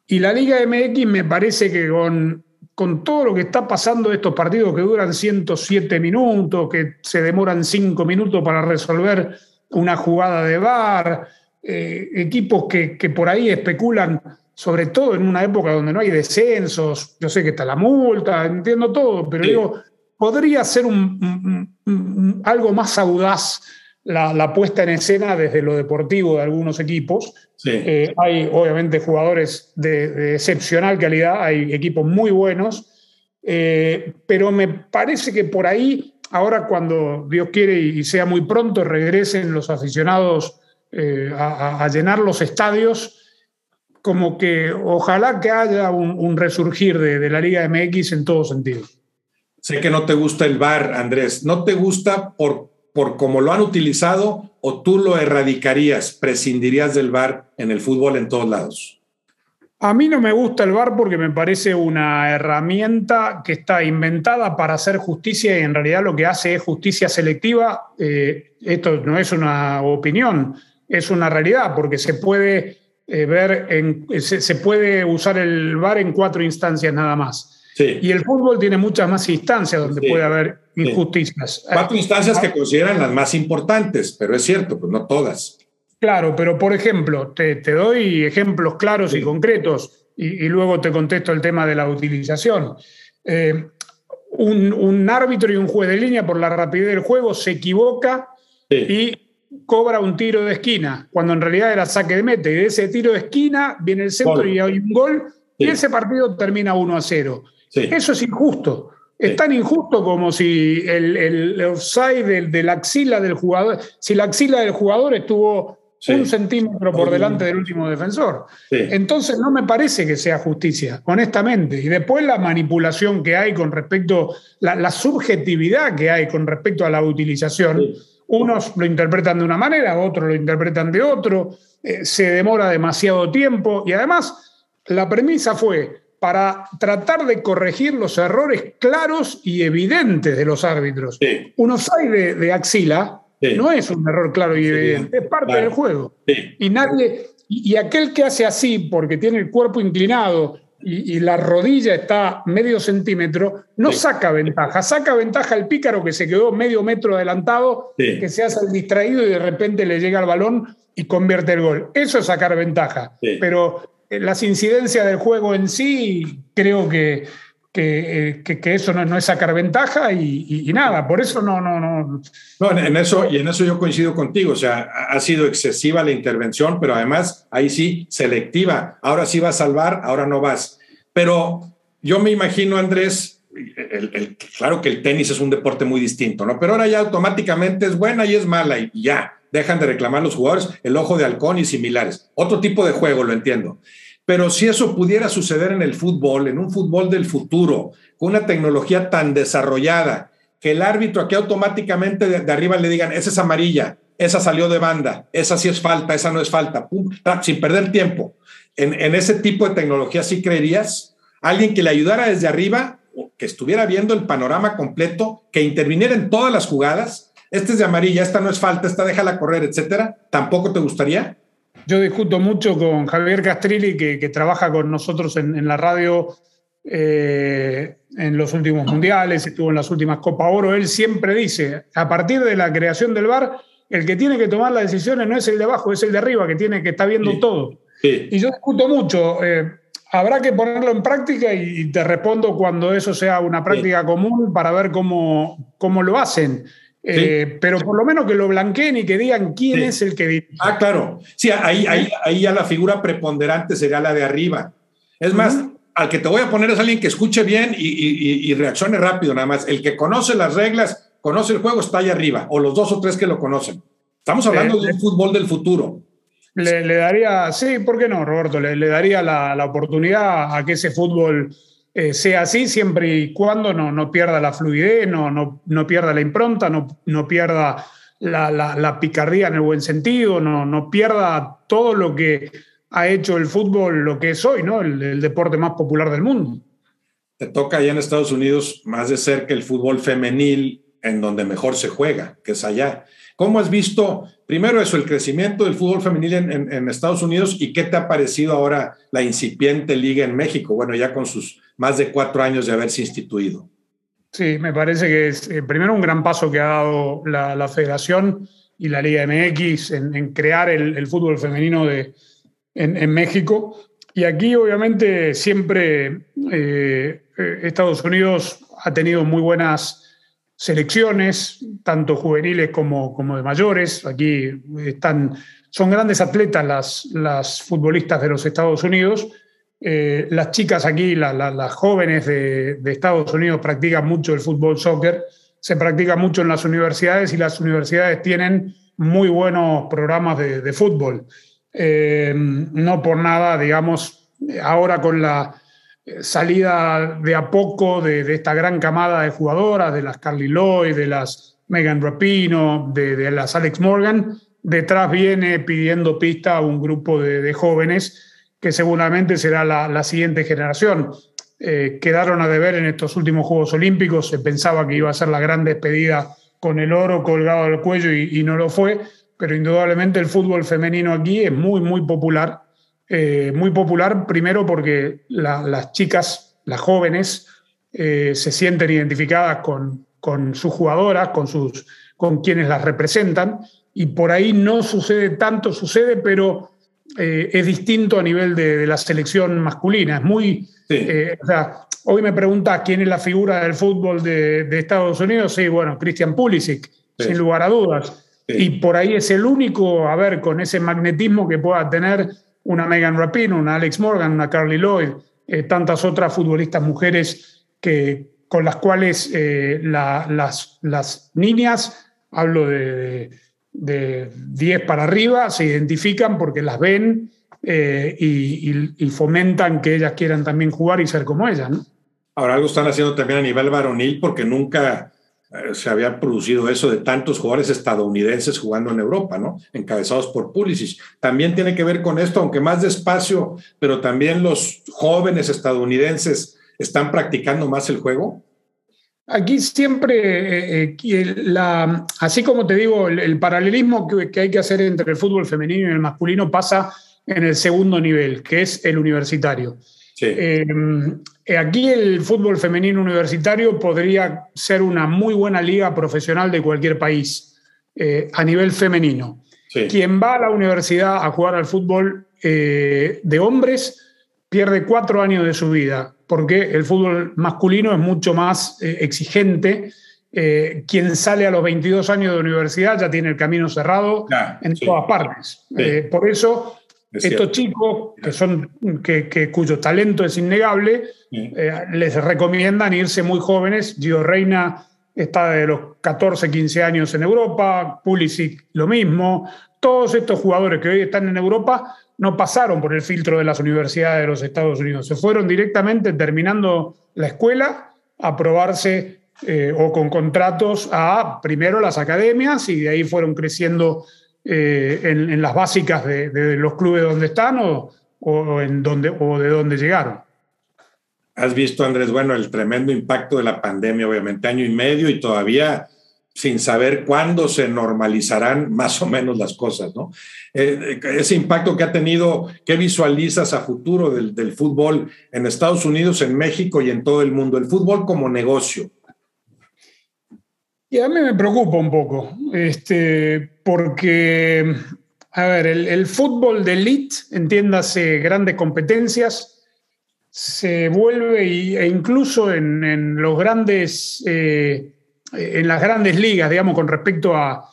Y la Liga MX me parece que con, con todo lo que está pasando estos partidos que duran 107 minutos, que se demoran 5 minutos para resolver una jugada de bar, eh, equipos que, por ahí especulan, sobre todo en una época donde no hay descensos, yo sé que está la multa, entiendo todo, pero digo, podría ser un, algo más audaz la, puesta en escena desde lo deportivo de algunos equipos. Eh, hay obviamente jugadores de, excepcional calidad, hay equipos muy buenos, eh, pero me parece que por ahí ahora cuando Dios quiere y sea muy pronto regresen los aficionados eh, a, llenar los estadios, como que ojalá que haya un, resurgir de, la Liga MX en todo sentido. Sé que no te gusta el VAR, Andrés. ¿No te gusta por, por cómo lo han utilizado o tú lo erradicarías, prescindirías del VAR en el fútbol en todos lados? A mí no me gusta el VAR porque me parece una herramienta que está inventada para hacer justicia y en realidad lo que hace es justicia selectiva. Eh, esto no es una opinión, es una realidad porque se puede eh, ver, en, se, puede usar el VAR en cuatro instancias nada más. Y el fútbol tiene muchas más instancias donde puede haber injusticias. Cuatro instancias que consideran las más importantes, pero es cierto, pues no todas. Claro, pero por ejemplo, te, doy ejemplos claros y concretos y, luego te contesto el tema de la utilización. Eh, un, árbitro y un juez de línea por la rapidez del juego se equivoca y cobra un tiro de esquina, cuando en realidad era saque de meta. Y de ese tiro de esquina viene el centro y hay un gol y ese partido termina 1 a 0. Eso es injusto. Es tan injusto como si el, el offside de, la axila del jugador, si la axila del jugador estuvo un centímetro por delante del último defensor. Entonces no me parece que sea justicia, honestamente. Y después la manipulación que hay con respecto, la, la subjetividad que hay con respecto a la utilización. Unos lo interpretan de una manera, otros lo interpretan de otro, eh, se demora demasiado tiempo y además la premisa fue para tratar de corregir los errores claros y evidentes de los árbitros. Unos hay de axila no es un error claro y evidente, es parte del juego. Y nadie, y, aquel que hace así porque tiene el cuerpo inclinado y, la rodilla está medio centímetro, no saca ventaja. Saca ventaja el pícaro que se quedó medio metro adelantado, que se hace el distraído y de repente le llega el balón y convierte el gol. Eso es sacar ventaja. Pero las incidencias del juego en sí, creo que eh, que, que, eso no, no, es sacar ventaja y, nada, por eso no, no, no. No, en eso, y en eso yo coincido contigo, o sea, ha sido excesiva la intervención, pero además ahí sí, selectiva. Ahora sí vas a salvar, ahora no vas. Pero yo me imagino, Andrés, claro que el tenis es un deporte muy distinto, ¿no? Pero ahora ya automáticamente es buena y es mala y ya, dejan de reclamar los jugadores el ojo de halcón y similares. Otro tipo de juego, lo entiendo. Pero si eso pudiera suceder en el fútbol, en un fútbol del futuro, con una tecnología tan desarrollada, que el árbitro aquí automáticamente de, arriba le digan, esa es amarilla, esa salió de banda, esa sí es falta, esa no es falta, sin perder tiempo. En, en, ese tipo de tecnología sí creerías, alguien que le ayudara desde arriba, que estuviera viendo el panorama completo, que interviniera en todas las jugadas, este es de amarilla, esta no es falta, esta déjala correr, etcétera, ¿tampoco te gustaría? Yo discuto mucho con Javier Castrilli, que, trabaja con nosotros en, la radio eh, en los últimos mundiales, estuvo en las últimas Copa Oro. Él siempre dice, a partir de la creación del VAR, el que tiene que tomar las decisiones no es el de abajo, es el de arriba, que tiene que estar viendo todo. Y yo discuto mucho. Eh, habrá que ponerlo en práctica y te respondo cuando eso sea una práctica común para ver cómo, cómo lo hacen. Eh, pero por lo menos que lo blanqueen y que digan quién es el que dirige. Ah, claro. Sí, ahí, ahí, ahí, ya la figura preponderante sería la de arriba. Es más, al que te voy a poner es alguien que escuche bien y, reaccione rápido, nada más. El que conoce las reglas, conoce el juego, está ahí arriba, o los dos o tres que lo conocen. Estamos hablando de un fútbol del futuro. Le, daría, sí, ¿por qué no, Roberto? Le, daría la, la oportunidad a que ese fútbol eh, sea así siempre y cuando no, no pierda la fluidez, no, no, no pierda la impronta, no, no pierda la, la, picardía en el buen sentido, no, no pierda todo lo que ha hecho el fútbol lo que es hoy, ¿no? El, deporte más popular del mundo. Te toca allá en Estados Unidos más de cerca el fútbol femenil en donde mejor se juega, que es allá. ¿Cómo has visto, primero eso, el crecimiento del fútbol femenil en, Estados Unidos y qué te ha parecido ahora la incipiente liga en México? Bueno, ya con sus más de cuatro años de haberse instituido. Sí, me parece que es eh, primero un gran paso que ha dado la, federación y la Liga MX en, crear el, fútbol femenino de, en, México. Y aquí obviamente siempre eh, eh, Estados Unidos ha tenido muy buenas selecciones, tanto juveniles como, como de mayores. Aquí están, son grandes atletas las, las futbolistas de los Estados Unidos eh, las chicas aquí, las jóvenes de, Estados Unidos practican mucho el fútbol soccer, se practica mucho en las universidades y las universidades tienen muy buenos programas de, fútbol. Eh, no por nada, digamos, ahora con la salida de a poco de, esta gran camada de jugadoras, de las Carly Lloyd, de las Megan Rapino, de, las Alex Morgan, detrás viene pidiendo pista a un grupo de jóvenes que seguramente será la, siguiente generación. Eh, quedaron a deber en estos últimos Juegos Olímpicos, se pensaba que iba a ser la gran despedida con el oro colgado al cuello y, no lo fue, pero indudablemente el fútbol femenino aquí es muy, muy popular. Eh, muy popular primero porque las chicas, las jóvenes, eh, se sienten identificadas con, con sus jugadoras, con, sus, con quienes las representan, y por ahí no sucede tanto, sucede, pero eh, es distinto a nivel de, la selección masculina. Es muy. O sea, hoy me preguntas quién es la figura del fútbol de, Estados Unidos. Sí, bueno, Christian Pulisic, sin lugar a dudas. Y por ahí es el único, a ver, con ese magnetismo que pueda tener una Megan Rapino, una Alex Morgan, una Carly Lloyd, eh, tantas otras futbolistas mujeres que, con las cuales las, las niñas, hablo de de 10 para arriba se identifican porque las ven eh, y, fomentan que ellas quieran también jugar y ser como ellas. Ahora algo están haciendo también a nivel varonil porque nunca eh, se había producido eso de tantos jugadores estadounidenses jugando en Europa, ¿no? Encabezados por Pulisic. También tiene que ver con esto, aunque más despacio, pero también los jóvenes estadounidenses están practicando más el juego. Aquí siempre, eh, eh, así como te digo, el, paralelismo que, hay que hacer entre el fútbol femenino y el masculino pasa en el segundo nivel, que es el universitario. Eh, aquí el fútbol femenino universitario podría ser una muy buena liga profesional de cualquier país a nivel femenino. Quien va a la universidad a jugar al fútbol de hombres pierde cuatro años de su vida porque el fútbol masculino es mucho más eh, exigente. Eh, quien sale a los 22 años de universidad ya tiene el camino cerrado en todas partes. Eh, por eso, estos chicos, que son, que, cuyo talento es innegable, les recomiendan irse muy jóvenes. Gio Reina está de los 14, 15 años en Europa, Pulisic lo mismo. Todos estos jugadores que hoy están en Europa no pasaron por el filtro de las universidades de los Estados Unidos, se fueron directamente terminando la escuela a probarse eh, o con contratos a primero las academias y de ahí fueron creciendo eh, en, las básicas de, los clubes donde están o, en donde, o de dónde llegaron. Has visto, Andrés, bueno, el tremendo impacto de la pandemia, obviamente, año y medio y todavía sin saber cuándo se normalizarán más o menos las cosas, ¿no? Eh, ese impacto que ha tenido, ¿qué visualizas a futuro del, del, fútbol en Estados Unidos, en México y en todo el mundo? El fútbol como negocio. Y a mí me preocupa un poco, este, porque, a ver, el, fútbol de elite, entiéndase grandes competencias, se vuelve, e incluso en, los grandes, eh, en las grandes ligas, digamos, con respecto a,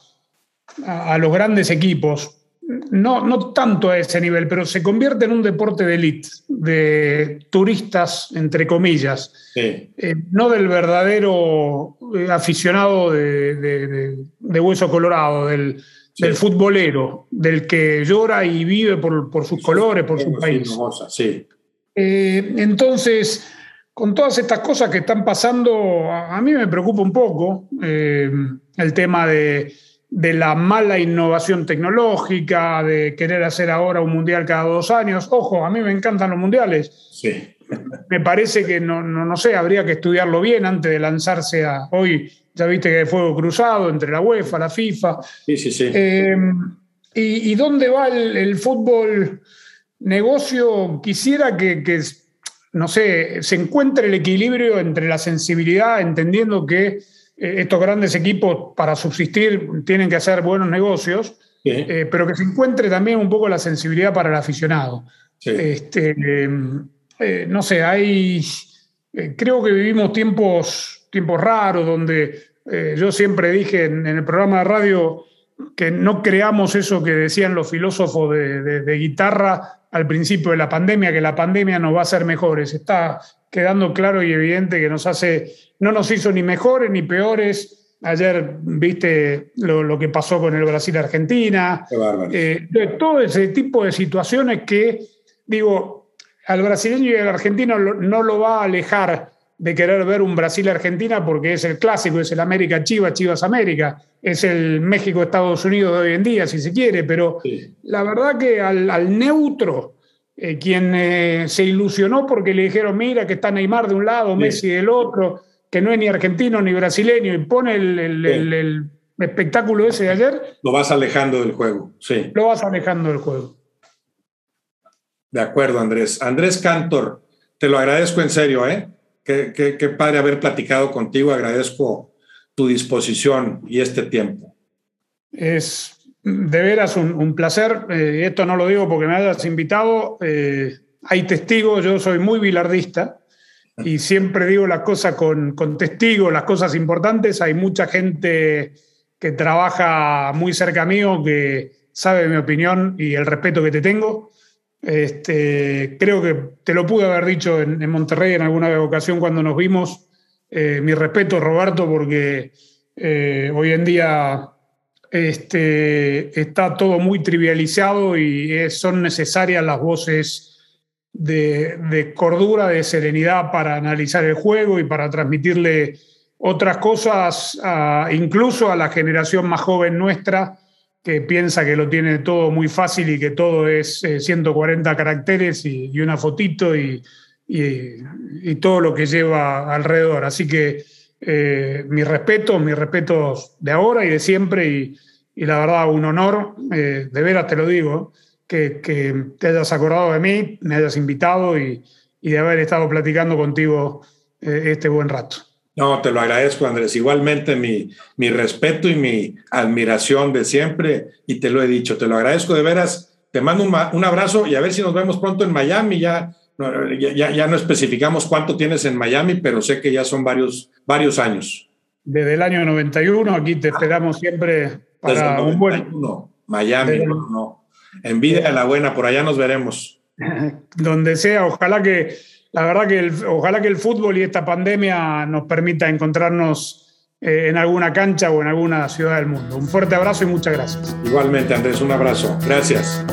a los grandes equipos, no, no tanto a ese nivel, pero se convierte en un deporte de élite, de turistas, entre comillas, eh, no del verdadero eh, aficionado de, hueso colorado, del, futbolero, del que llora y vive por, sus colores, por su país. Eh, entonces, con todas estas cosas que están pasando, a, mí me preocupa un poco el tema de de la mala innovación tecnológica, de querer hacer ahora un mundial cada dos años. Ojo, a mí me encantan los mundiales. Sí. Me parece que no, no, sé, habría que estudiarlo bien antes de lanzarse a. Hoy ya viste que hay fuego cruzado entre la UEFA, la FIFA. Sí, sí, sí. Em, y, dónde va el, fútbol negocio? Quisiera que, que, no sé, se encuentre el equilibrio entre la sensibilidad, entendiendo que estos grandes equipos para subsistir tienen que hacer buenos negocios, eh, pero que se encuentre también un poco la sensibilidad para el aficionado. Este, eh, no sé, hay, creo que vivimos tiempos, tiempos raros donde yo siempre dije en, el programa de radio que no creamos eso que decían los filósofos de, guitarra al principio de la pandemia, que la pandemia nos va a hacer mejores. Está quedando claro y evidente que nos hace no nos hizo ni mejores ni peores. Ayer viste lo, que pasó con el Brasil-Argentina. Eh, todo ese tipo de situaciones que, digo, al brasileño y al argentino no lo va a alejar de querer ver un Brasil-Argentina porque es el clásico, es el América-Chivas, Chivas-América, es el México-Estados Unidos de hoy en día, si se quiere, pero la verdad que al, neutro, eh, quien eh, se ilusionó porque le dijeron, mira que está Neymar de un lado, Messi del otro, que no es ni argentino ni brasileño y pone el, espectáculo ese de ayer. Lo vas alejando del juego, sí. Lo vas alejando del juego. De acuerdo, Andrés. Andrés Cantor, te lo agradezco en serio, ¿eh? Qué, padre haber platicado contigo. Agradezco tu disposición y este tiempo. Es de veras un, placer. Eh, esto no lo digo porque me hayas invitado. Eh, hay testigos, yo soy muy bilardista y siempre digo las cosas con, con testigos, las cosas importantes. Hay mucha gente que trabaja muy cerca mío que sabe mi opinión y el respeto que te tengo. Este, creo que te lo pude haber dicho en, Monterrey en alguna ocasión cuando nos vimos. Eh, mi respeto, Roberto, porque eh, hoy en día este, está todo muy trivializado y son necesarias las voces de, cordura, de serenidad para analizar el juego y para transmitirle otras cosas, incluso a la generación más joven nuestra, que piensa que lo tiene todo muy fácil y que todo es 140 eh, caracteres y, una fotito y, todo lo que lleva alrededor. Así que eh, mis respetos, mis respetos de ahora y de siempre y, la verdad un honor, eh, de veras te lo digo, que, te hayas acordado de mí, me hayas invitado y, de haber estado platicando contigo eh, este buen rato. No, te lo agradezco, Andrés. Igualmente mi, mi respeto y mi admiración de siempre, y te lo he dicho, te lo agradezco de veras. Te mando un, abrazo y a ver si nos vemos pronto en Miami. Ya, ya, ya, no especificamos cuánto tienes en Miami, pero sé que ya son varios, varios años. Desde el año 91, aquí te esperamos siempre para un buen. Miami, no. Envidia a la buena, por allá nos veremos. Donde sea, ojalá que, la verdad que ojalá que el fútbol y esta pandemia nos permita encontrarnos eh, en alguna cancha o en alguna ciudad del mundo. Un fuerte abrazo y muchas gracias. Igualmente, Andrés, un abrazo. Gracias.